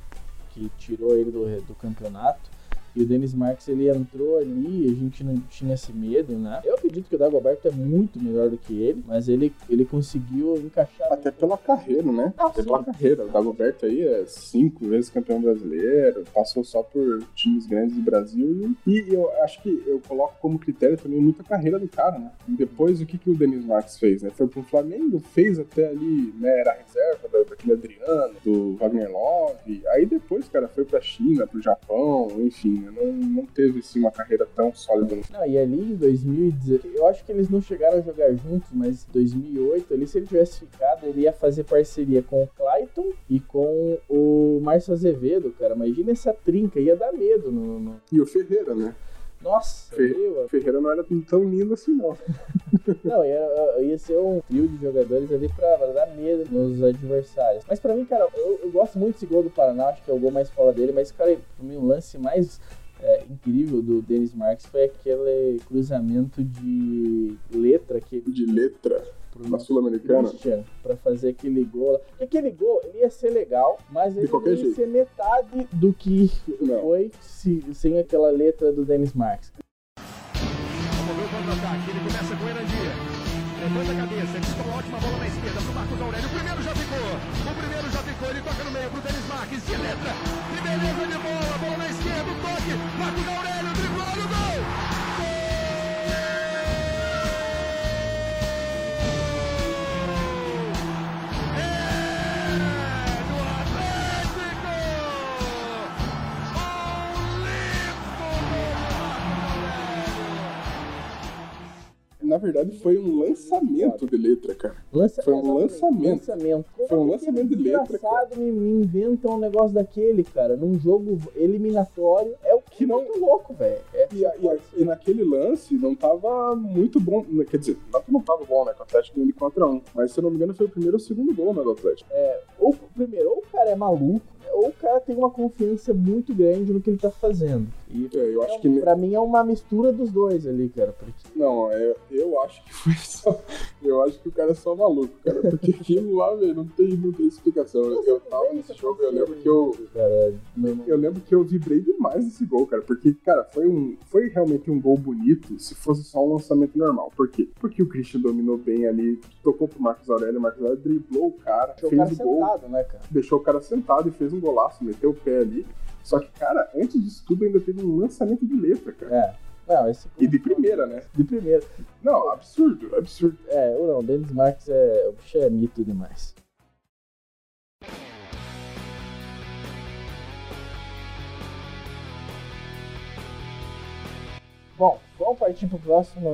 que tirou ele do, do campeonato. E o Denis Marques ele entrou ali, a gente não tinha esse medo, né? Eu acredito que o Dagoberto é muito melhor do que ele, mas ele, ele conseguiu encaixar. Até pela carreira, né? Ah, Até sim. pela carreira. O Dagoberto aí é cinco vezes campeão brasileiro, passou só por times grandes do Brasil. E eu acho que eu coloco como critério também muita carreira do cara, né? E depois o que, que o Denis Marques fez, né? Foi pro Flamengo, fez até ali, né? Era a reserva daquele Adriano, do Wagner Love. Aí depois, cara, foi pra China, pro Japão, enfim não, não teve assim, uma carreira tão sólida. Não, e ali em 2018, eu acho que eles não chegaram a jogar juntos, mas em 2008, ali se ele tivesse ficado, ele ia fazer parceria com o Clayton e com o Márcio Azevedo, cara. Imagina essa trinca, ia dar medo no. no... E o Ferreira, né? Nossa, Fer meu, Ferreira não era tão lindo assim, não. [LAUGHS] não, ia, ia ser um trio de jogadores ali pra, pra dar medo nos adversários. Mas pra mim, cara, eu, eu, gosto muito desse gol do Paraná, acho que é o gol mais fora dele, mas, cara, pra mim, o lance mais é, incrível do Denis Marques foi aquele cruzamento de letra que de letra na Sul-Americana para fazer aquele gol. Porque aquele gol ele ia ser legal, mas ele ia jeito. ser metade do que Não. foi se, sem aquela letra do Denis Marques. Vamos ver o contra-ataque. Ele começa com o Erandia. Levanta a cabeça, ele toma uma ótima bola na esquerda pro Marcos Aurélio. O primeiro já ficou. O primeiro já ficou. Ele toca no meio pro Denis Marques. De letra. Que beleza de bola. Bola na esquerda. O toque. Marcos Aurélio driblou na verdade, foi um lançamento de letra, cara. Lança... Foi um lançamento. lançamento. Foi um lançamento de letra. Engraçado me, me inventam um negócio daquele, cara. Num jogo eliminatório. É o que muito louco, velho. É e, e, e, naquele lance não tava muito bom. Quer dizer, não que não tava bom, né? Com o Atlético ganhando 4x1. Mas se eu não me engano, foi o primeiro ou o segundo gol, né, do Atlético. É, ou primeiro, ou o cara é maluco, ou o cara tem uma confiança muito grande no que ele tá fazendo. E é, eu acho que pra mim é uma mistura dos dois ali, cara. Porque... Não, é, eu acho que foi só. Eu acho que o cara é só maluco, cara. Porque aquilo lá, velho, não tem, não tem explicação. Eu, eu tava nesse jogo, eu lembro que eu. Cara, eu lembro que eu vibrei demais nesse gol, cara. Porque, cara, foi um. Foi realmente um gol bonito se fosse só um lançamento normal. Por quê? Porque o Christian dominou bem ali, tocou pro Marcos Aurélio, o Marcos Aurélio driblou o cara, deixou fez o, cara o gol. Sentado, né, cara? Deixou o cara sentado e fez um golaço, meteu o pé ali. Só que, cara, antes disso tudo ainda teve um lançamento de letra, cara. É. Não, esse e de primeira, né? De primeira. Não, absurdo, absurdo. É, ou não, o Dennis Marques é. O bicho é mito demais. Bom, vamos partir pro próximo,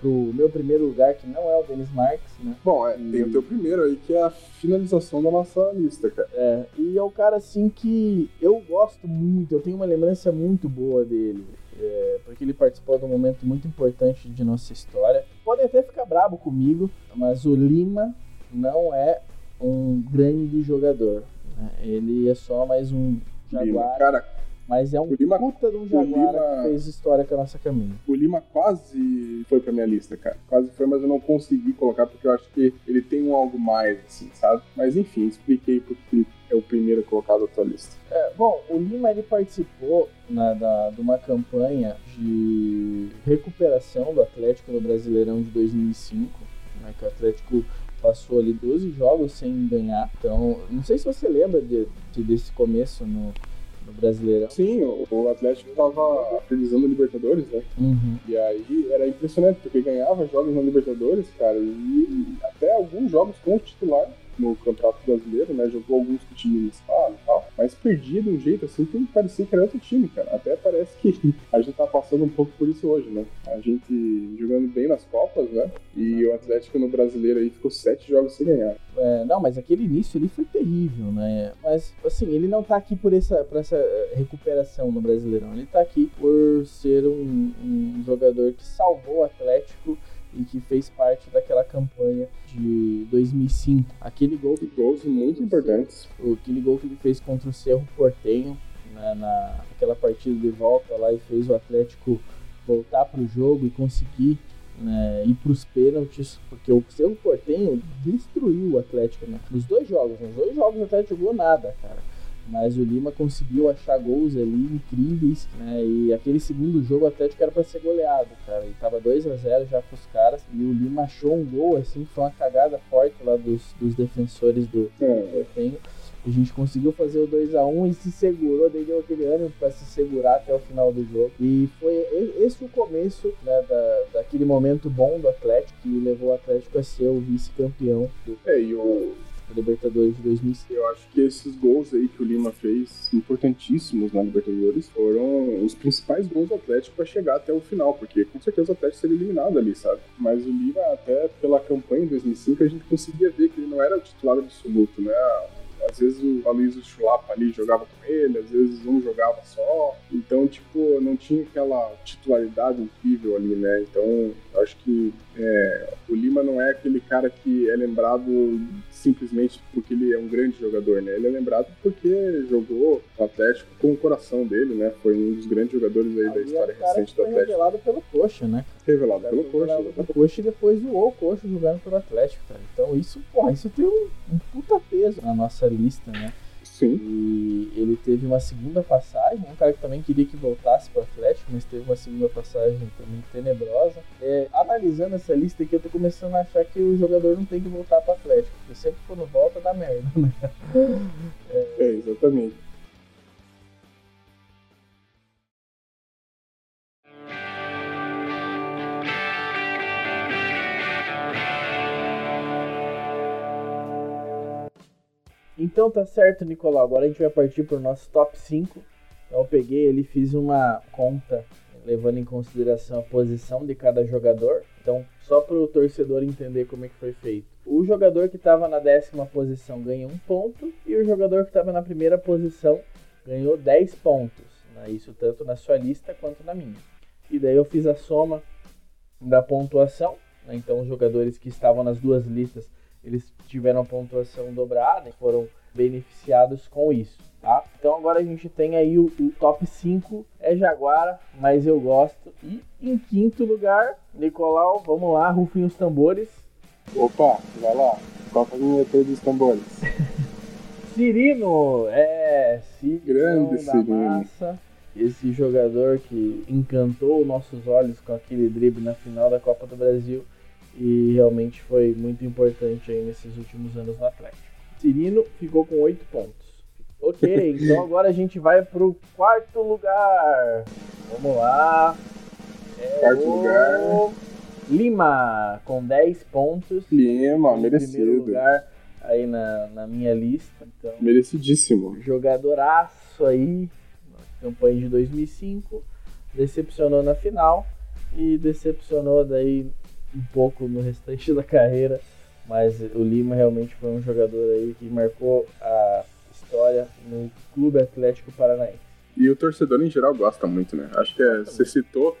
pro meu primeiro lugar, que não é o Denis Marques, né? Bom, é, e... tem o teu primeiro aí, que é a finalização da nossa lista, cara. É, e é o cara, assim, que eu gosto muito, eu tenho uma lembrança muito boa dele. É, porque ele participou de um momento muito importante de nossa história. Podem até ficar brabo comigo, mas o Lima não é um grande jogador. Né? Ele é só mais um Jaguar. Lima, cara, mas é um Lima, puta de um Jaguar Lima, que fez história com a nossa caminho. O Lima quase foi pra minha lista, cara. Quase foi, mas eu não consegui colocar porque eu acho que ele tem um algo mais, assim, sabe? Mas enfim, expliquei porque é o primeiro colocado da tua lista. É, bom, o Lima ele participou na, da, de uma campanha de recuperação do Atlético no Brasileirão de 2005, né, que o Atlético passou ali 12 jogos sem ganhar. Então, não sei se você lembra de, de desse começo no, no Brasileirão. Sim, o, o Atlético estava finalizando a Libertadores, né? Uhum. E aí era impressionante, porque ganhava jogos na Libertadores, cara, e até alguns jogos com o titular no Campeonato Brasileiro, né? Jogou alguns com o time inicial e tal, mas perdia de um jeito assim que parecia que era outro time, cara. Até parece que [LAUGHS] a gente tá passando um pouco por isso hoje, né? A gente jogando bem nas Copas, né? E o Atlético no Brasileiro aí ficou sete jogos sem ganhar. É, não, mas aquele início ali foi terrível, né? Mas, assim, ele não tá aqui por essa, por essa eh, recuperação no Brasileirão. Ele tá aqui por ser um, um jogador que salvou o Atlético e que fez parte daquela campanha de 2005. Aquele gol que gols muito importantes. Aquele gol que ele fez contra o Cerro Portenho né, na, naquela partida de volta lá e fez o Atlético voltar para o jogo e conseguir né, ir para os pênaltis, porque o Cerro Portenho destruiu o Atlético né, nos dois jogos. Nos dois jogos o Atlético jogou nada, cara mas o Lima conseguiu achar gols ali incríveis, né? E aquele segundo jogo o Atlético era para ser goleado, cara. E tava 2 a 0 já pros caras. E o Lima achou um gol, assim, foi uma cagada forte lá dos, dos defensores do Portenho. A gente conseguiu fazer o 2 a 1 e se segurou, daí deu aquele ânimo para se segurar até o final do jogo. E foi esse o começo né, da, daquele momento bom do Atlético, que levou o Atlético a ser o vice-campeão. É, e o, Libertadores de 2006. Eu acho que esses gols aí que o Lima fez, importantíssimos na Libertadores, foram os principais gols do Atlético para chegar até o final, porque com certeza o Atlético seria eliminado ali, sabe? Mas o Lima, até pela campanha em 2005, a gente conseguia ver que ele não era o titular absoluto, né? Às vezes o Aloysio Chulapa ali jogava com ele, às vezes um jogava só. Então, tipo, não tinha aquela titularidade incrível ali, né? Então, acho que é, o Lima não é aquele cara que é lembrado simplesmente porque ele é um grande jogador, né? Ele é lembrado porque jogou no Atlético com o coração dele, né? Foi um dos grandes jogadores aí, da história recente do Atlético. revelado pelo Coxa, né? Revelado pelo Coxa. Revelado pelo Coxa e depois voou o Coxa jogando pelo Atlético, cara. Então isso, porra, isso tem um, um puta peso na nossa lista, né? Sim. E ele teve uma segunda passagem, um cara que também queria que voltasse para o Atlético, mas teve uma segunda passagem também tenebrosa. É, analisando essa lista aqui, eu tô começando a achar que o jogador não tem que voltar para o Atlético, porque sempre quando volta dá merda, né? É, [LAUGHS] é exatamente. Então tá certo, Nicolau. Agora a gente vai partir para o nosso top 5. Então eu peguei ele fiz uma conta levando em consideração a posição de cada jogador. Então, só para o torcedor entender como é que foi feito. O jogador que estava na décima posição ganhou um ponto e o jogador que estava na primeira posição ganhou 10 pontos. Né? Isso tanto na sua lista quanto na minha. E daí eu fiz a soma da pontuação. Né? Então, os jogadores que estavam nas duas listas eles tiveram a pontuação dobrada, foram beneficiados com isso. Tá? Então agora a gente tem aí o, o, top 5 é Jaguara, mas eu gosto. E em quinto lugar, Nicolau, vamos lá, rufem os tambores. Opa, vai lá, toca a vinheta dos tambores. [LAUGHS] Cirino, é, Cirino grande da Cirino. Massa, esse jogador que encantou nossos olhos com aquele drible na final da Copa do Brasil e realmente foi muito importante aí nesses últimos anos no Atlético. Cirino ficou com 8 pontos. Ok, [LAUGHS] então agora a gente vai pro quarto lugar. Vamos lá. É Quarto o lugar. Lima, com 10 pontos. Lima, merecido. primeiro lugar aí na, na minha lista. Então, Merecidíssimo. jogadoraço aí, na campanha de 2005. Decepcionou na final e decepcionou daí um pouco no restante [LAUGHS] da carreira. Mas o Lima realmente foi um jogador aí que marcou a história no Clube Atlético Paranaense. E o torcedor em geral gosta muito, né? Acho que é, você citou,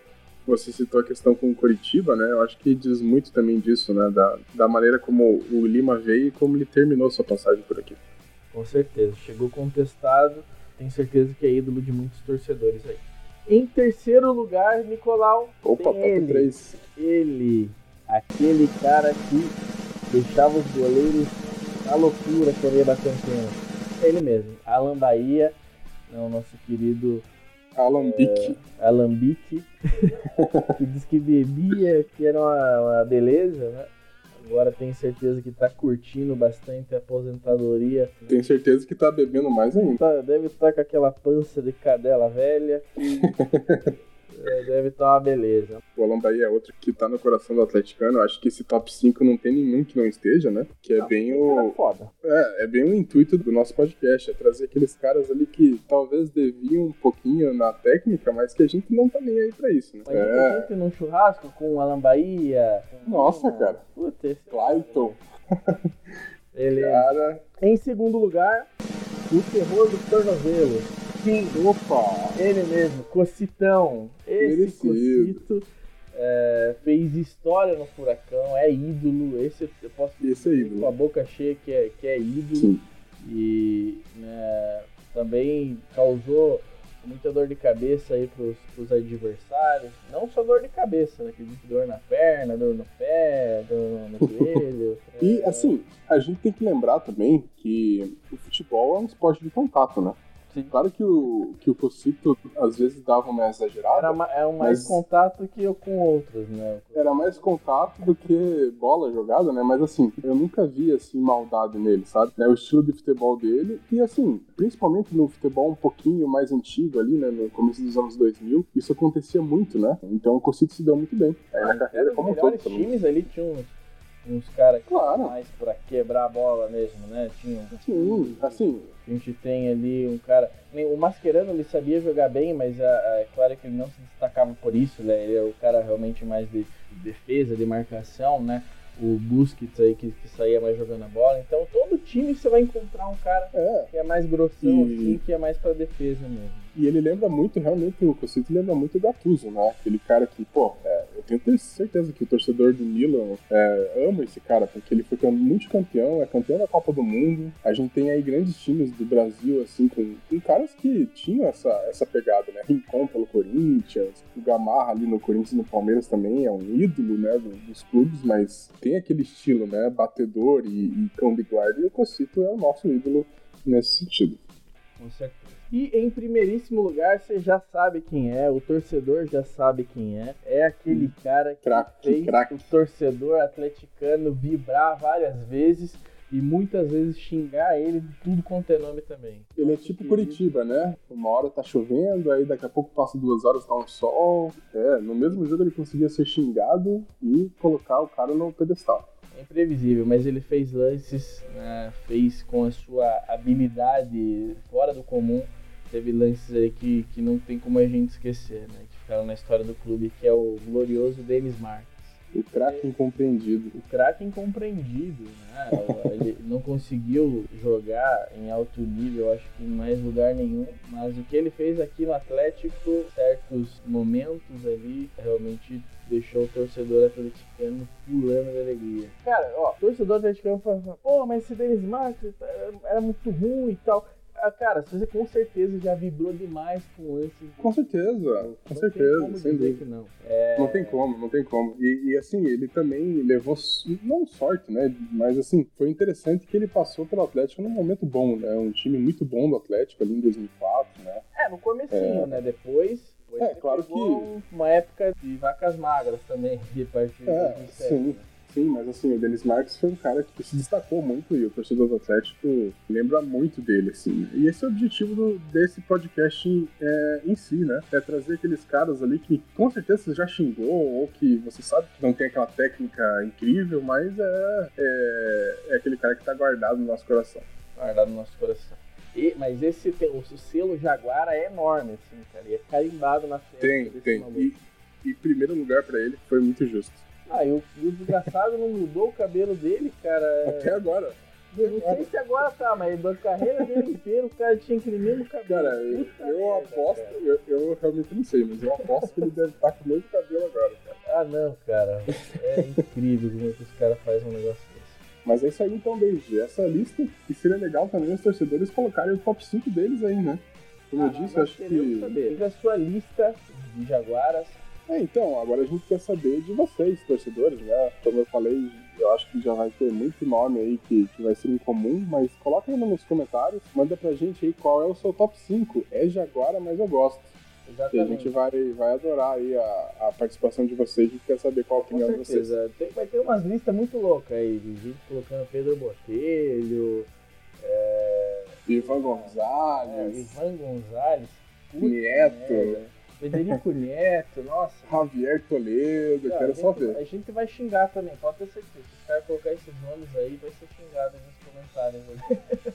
você citou a questão com o Curitiba, né? Eu acho que diz muito também disso, né? Da, da maneira como o Lima veio e como ele terminou sua passagem por aqui. Com certeza. Chegou contestado. Tenho certeza que é ídolo de muitos torcedores aí. Em terceiro lugar, Nicolau. Opa, top ele. 3. Ele, aquele cara que deixava os goleiros na loucura quando ia bater um pênalti. É ele mesmo, Alan Bahia, é o nosso querido Alambique. Alambique, [LAUGHS] que diz que bebia, que era uma, uma beleza, né? Agora tenho certeza que tá curtindo bastante a aposentadoria. Tenho certeza que tá bebendo mais ainda. Tá- deve estar com aquela pança de cadela velha. [LAUGHS] é, deve estar uma beleza. O Alan Bahia é outro que tá no coração do atleticano. Eu acho que esse top 5 não tem nenhum que não esteja, né? Que é bem Cara o. foda. É, é bem o intuito do nosso podcast, é trazer aqueles caras ali que talvez deviam um pouquinho na técnica, mas que a gente não tá nem aí pra isso, né? Mas É, é. num churrasco com o com- Nossa, cara. Puta, esse Clayton, [LAUGHS] Ele cara. Em segundo lugar, o terror dos tornozelos. Sim, Opa! ele mesmo, Cocitão. Esse Merecido. Cocito é, fez história no Furacão, é ídolo. Esse eu posso Esse é ídolo. com a boca cheia que é, que é ídolo. Sim. E né, também causou muita dor de cabeça aí pros, pros adversários. Não só dor de cabeça, né? Acredito dor na perna, dor no pé, dor no [LAUGHS] joelho. E É, assim, a gente tem que lembrar também que o futebol é um esporte de contato, né? Sim. Claro que o, que o Cocito às vezes dava uma exagerada. Era, ma- é um mais contato que eu com outros, né? Era mais contato do que bola jogada, né? Mas assim, eu nunca vi assim maldade nele, sabe? É o estilo de futebol dele e assim, principalmente no futebol um pouquinho mais antigo ali, né, no começo dos anos 2000, isso acontecia muito, né? Então o Cocito se deu muito bem. Aí na carreira Era os como um todo melhores também. times ali tinham uns, caras que Claro. mais pra quebrar a bola mesmo, né? Tinha Sim, assim, A gente tem ali um cara. O Mascherano ele sabia jogar bem, mas é, é claro que ele não se destacava por isso, né? Ele é o cara realmente mais de defesa, de marcação, né? O Busquets aí que, que saía mais jogando a bola. Então todo time você vai encontrar um cara é. que é mais grossão, E- assim, que é mais pra defesa mesmo. E ele lembra muito, realmente, o Cocito lembra muito o Gattuso, né? Aquele cara que, pô, é, eu tenho certeza que o torcedor do Milan é, ama esse cara, porque ele foi cam- multicampeão, é campeão da Copa do Mundo. A gente tem aí grandes times do Brasil, assim, com, com caras que tinham essa, essa pegada, né? Rincon pelo Corinthians, o Gamarra ali no Corinthians e no Palmeiras também é um ídolo, né, do- dos clubes, mas tem aquele estilo, né, batedor e, e cão de guarda, e o Cocito é o nosso ídolo nesse sentido. Com certeza. E em primeiríssimo lugar, você já sabe quem é, o torcedor já sabe quem é. É aquele cara que Craque, fez craque. o torcedor atleticano vibrar várias vezes e muitas vezes xingar ele de tudo quanto é nome também. Ele é tipo Curitiba, né? Uma hora tá chovendo, aí daqui a pouco passa duas horas, tá um sol. É, no mesmo jogo ele conseguia ser xingado e colocar o cara no pedestal. É imprevisível, mas ele fez lances, né, fez com a sua habilidade fora do comum. Teve lances aí que, que não tem como a gente esquecer, né? Que ficaram na história do clube, que é o glorioso Denis Marques. O craque incompreendido. O craque incompreendido, né? [LAUGHS] Ele não conseguiu jogar em alto nível, acho que em mais lugar nenhum. Mas o que ele fez aqui no Atlético, certos momentos ali, realmente deixou o torcedor atleticano pulando de alegria. Cara, ó, o torcedor atleticano fala, pô, mas esse Denis Marques era muito ruim e tal. Ah, cara, você com certeza já vibrou demais com esse. Com certeza, com não certeza, sem dúvida. não. É... não tem como, não tem como. E, e, assim, ele também levou, não sorte, né? Mas assim, foi interessante que ele passou pelo Atlético num momento bom, né? Um time muito bom do Atlético ali em 2004, né? É, no comecinho, é... né? Depois. é, claro que. Uma época de vacas magras também, de partir é, 2007, sim. Né? Sim, mas assim, o Denis Marques foi um cara que se destacou muito e o torcedor do Atlético lembra muito dele, assim. E esse é o objetivo do, desse podcast é, em si, né? É trazer aqueles caras ali que com certeza você já xingou ou que você sabe que não tem aquela técnica incrível, mas é, é, é aquele cara que tá guardado no nosso coração. Guardado no nosso coração. E, mas esse o, o selo Jaguara é enorme, assim, cara. E é carimbado na frente. Tem, tem. E, e primeiro lugar para ele foi muito justo. Ah, e o, o desgraçado não mudou o cabelo dele, cara. Até agora. Eu não sei se agora tá, mas da carreira dele inteira o cara tinha aquele mesmo cabelo. Cara, eu, eu aposto, cara. Eu, eu, realmente não sei, mas eu aposto que ele deve estar com o mesmo cabelo agora, cara. Ah, não, cara. É incrível como é que os caras fazem um negócio desse. Mas é isso aí então, Beiji. Essa lista, e seria legal também os torcedores colocarem o top 5 deles aí, né? Como ah, eu disse, acho que. Saber. a sua lista de Jaguaras, é, então, agora a gente quer saber de vocês, torcedores, né? Como eu falei, eu acho que já vai ter muito nome aí que, que vai ser incomum, mas coloca aí nos comentários, manda pra gente aí qual é o seu top 5. É Jaguara, mas eu gosto. Exatamente. E a gente vai, vai adorar aí a, a participação de vocês, a gente quer saber qual a opinião de vocês. Tem, vai ter umas listas muito loucas aí, de gente colocando Pedro Botelho, é... Ivan Gonzalez, é, Ivan Gonzalez, Neto. Federico Neto, nossa. Javier Toledo, cara, quero só ver. A gente vai xingar também, pode ter certeza. Se os caras colocar esses nomes aí, vai ser xingado nos comentários. [LAUGHS]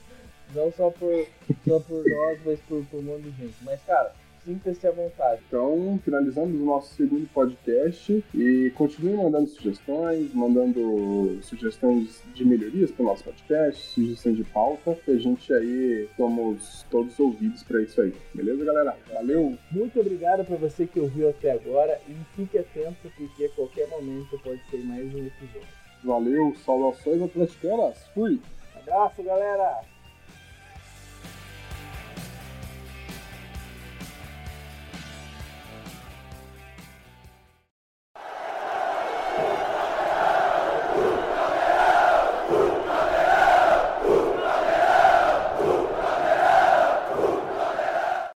Não só por, só por nós, mas por, por um monte de gente. Mas, cara, sinta-se à vontade. Então, finalizamos o nosso segundo podcast e continue mandando sugestões, mandando sugestões de melhorias para o nosso podcast, sugestões de pauta, que a gente aí somos todos ouvidos para isso aí. Beleza, galera? Valeu! Muito obrigado para você que ouviu até agora e fique atento porque a qualquer momento pode ser mais um episódio. Valeu, saudações atleticanas, fui! Abraço, galera!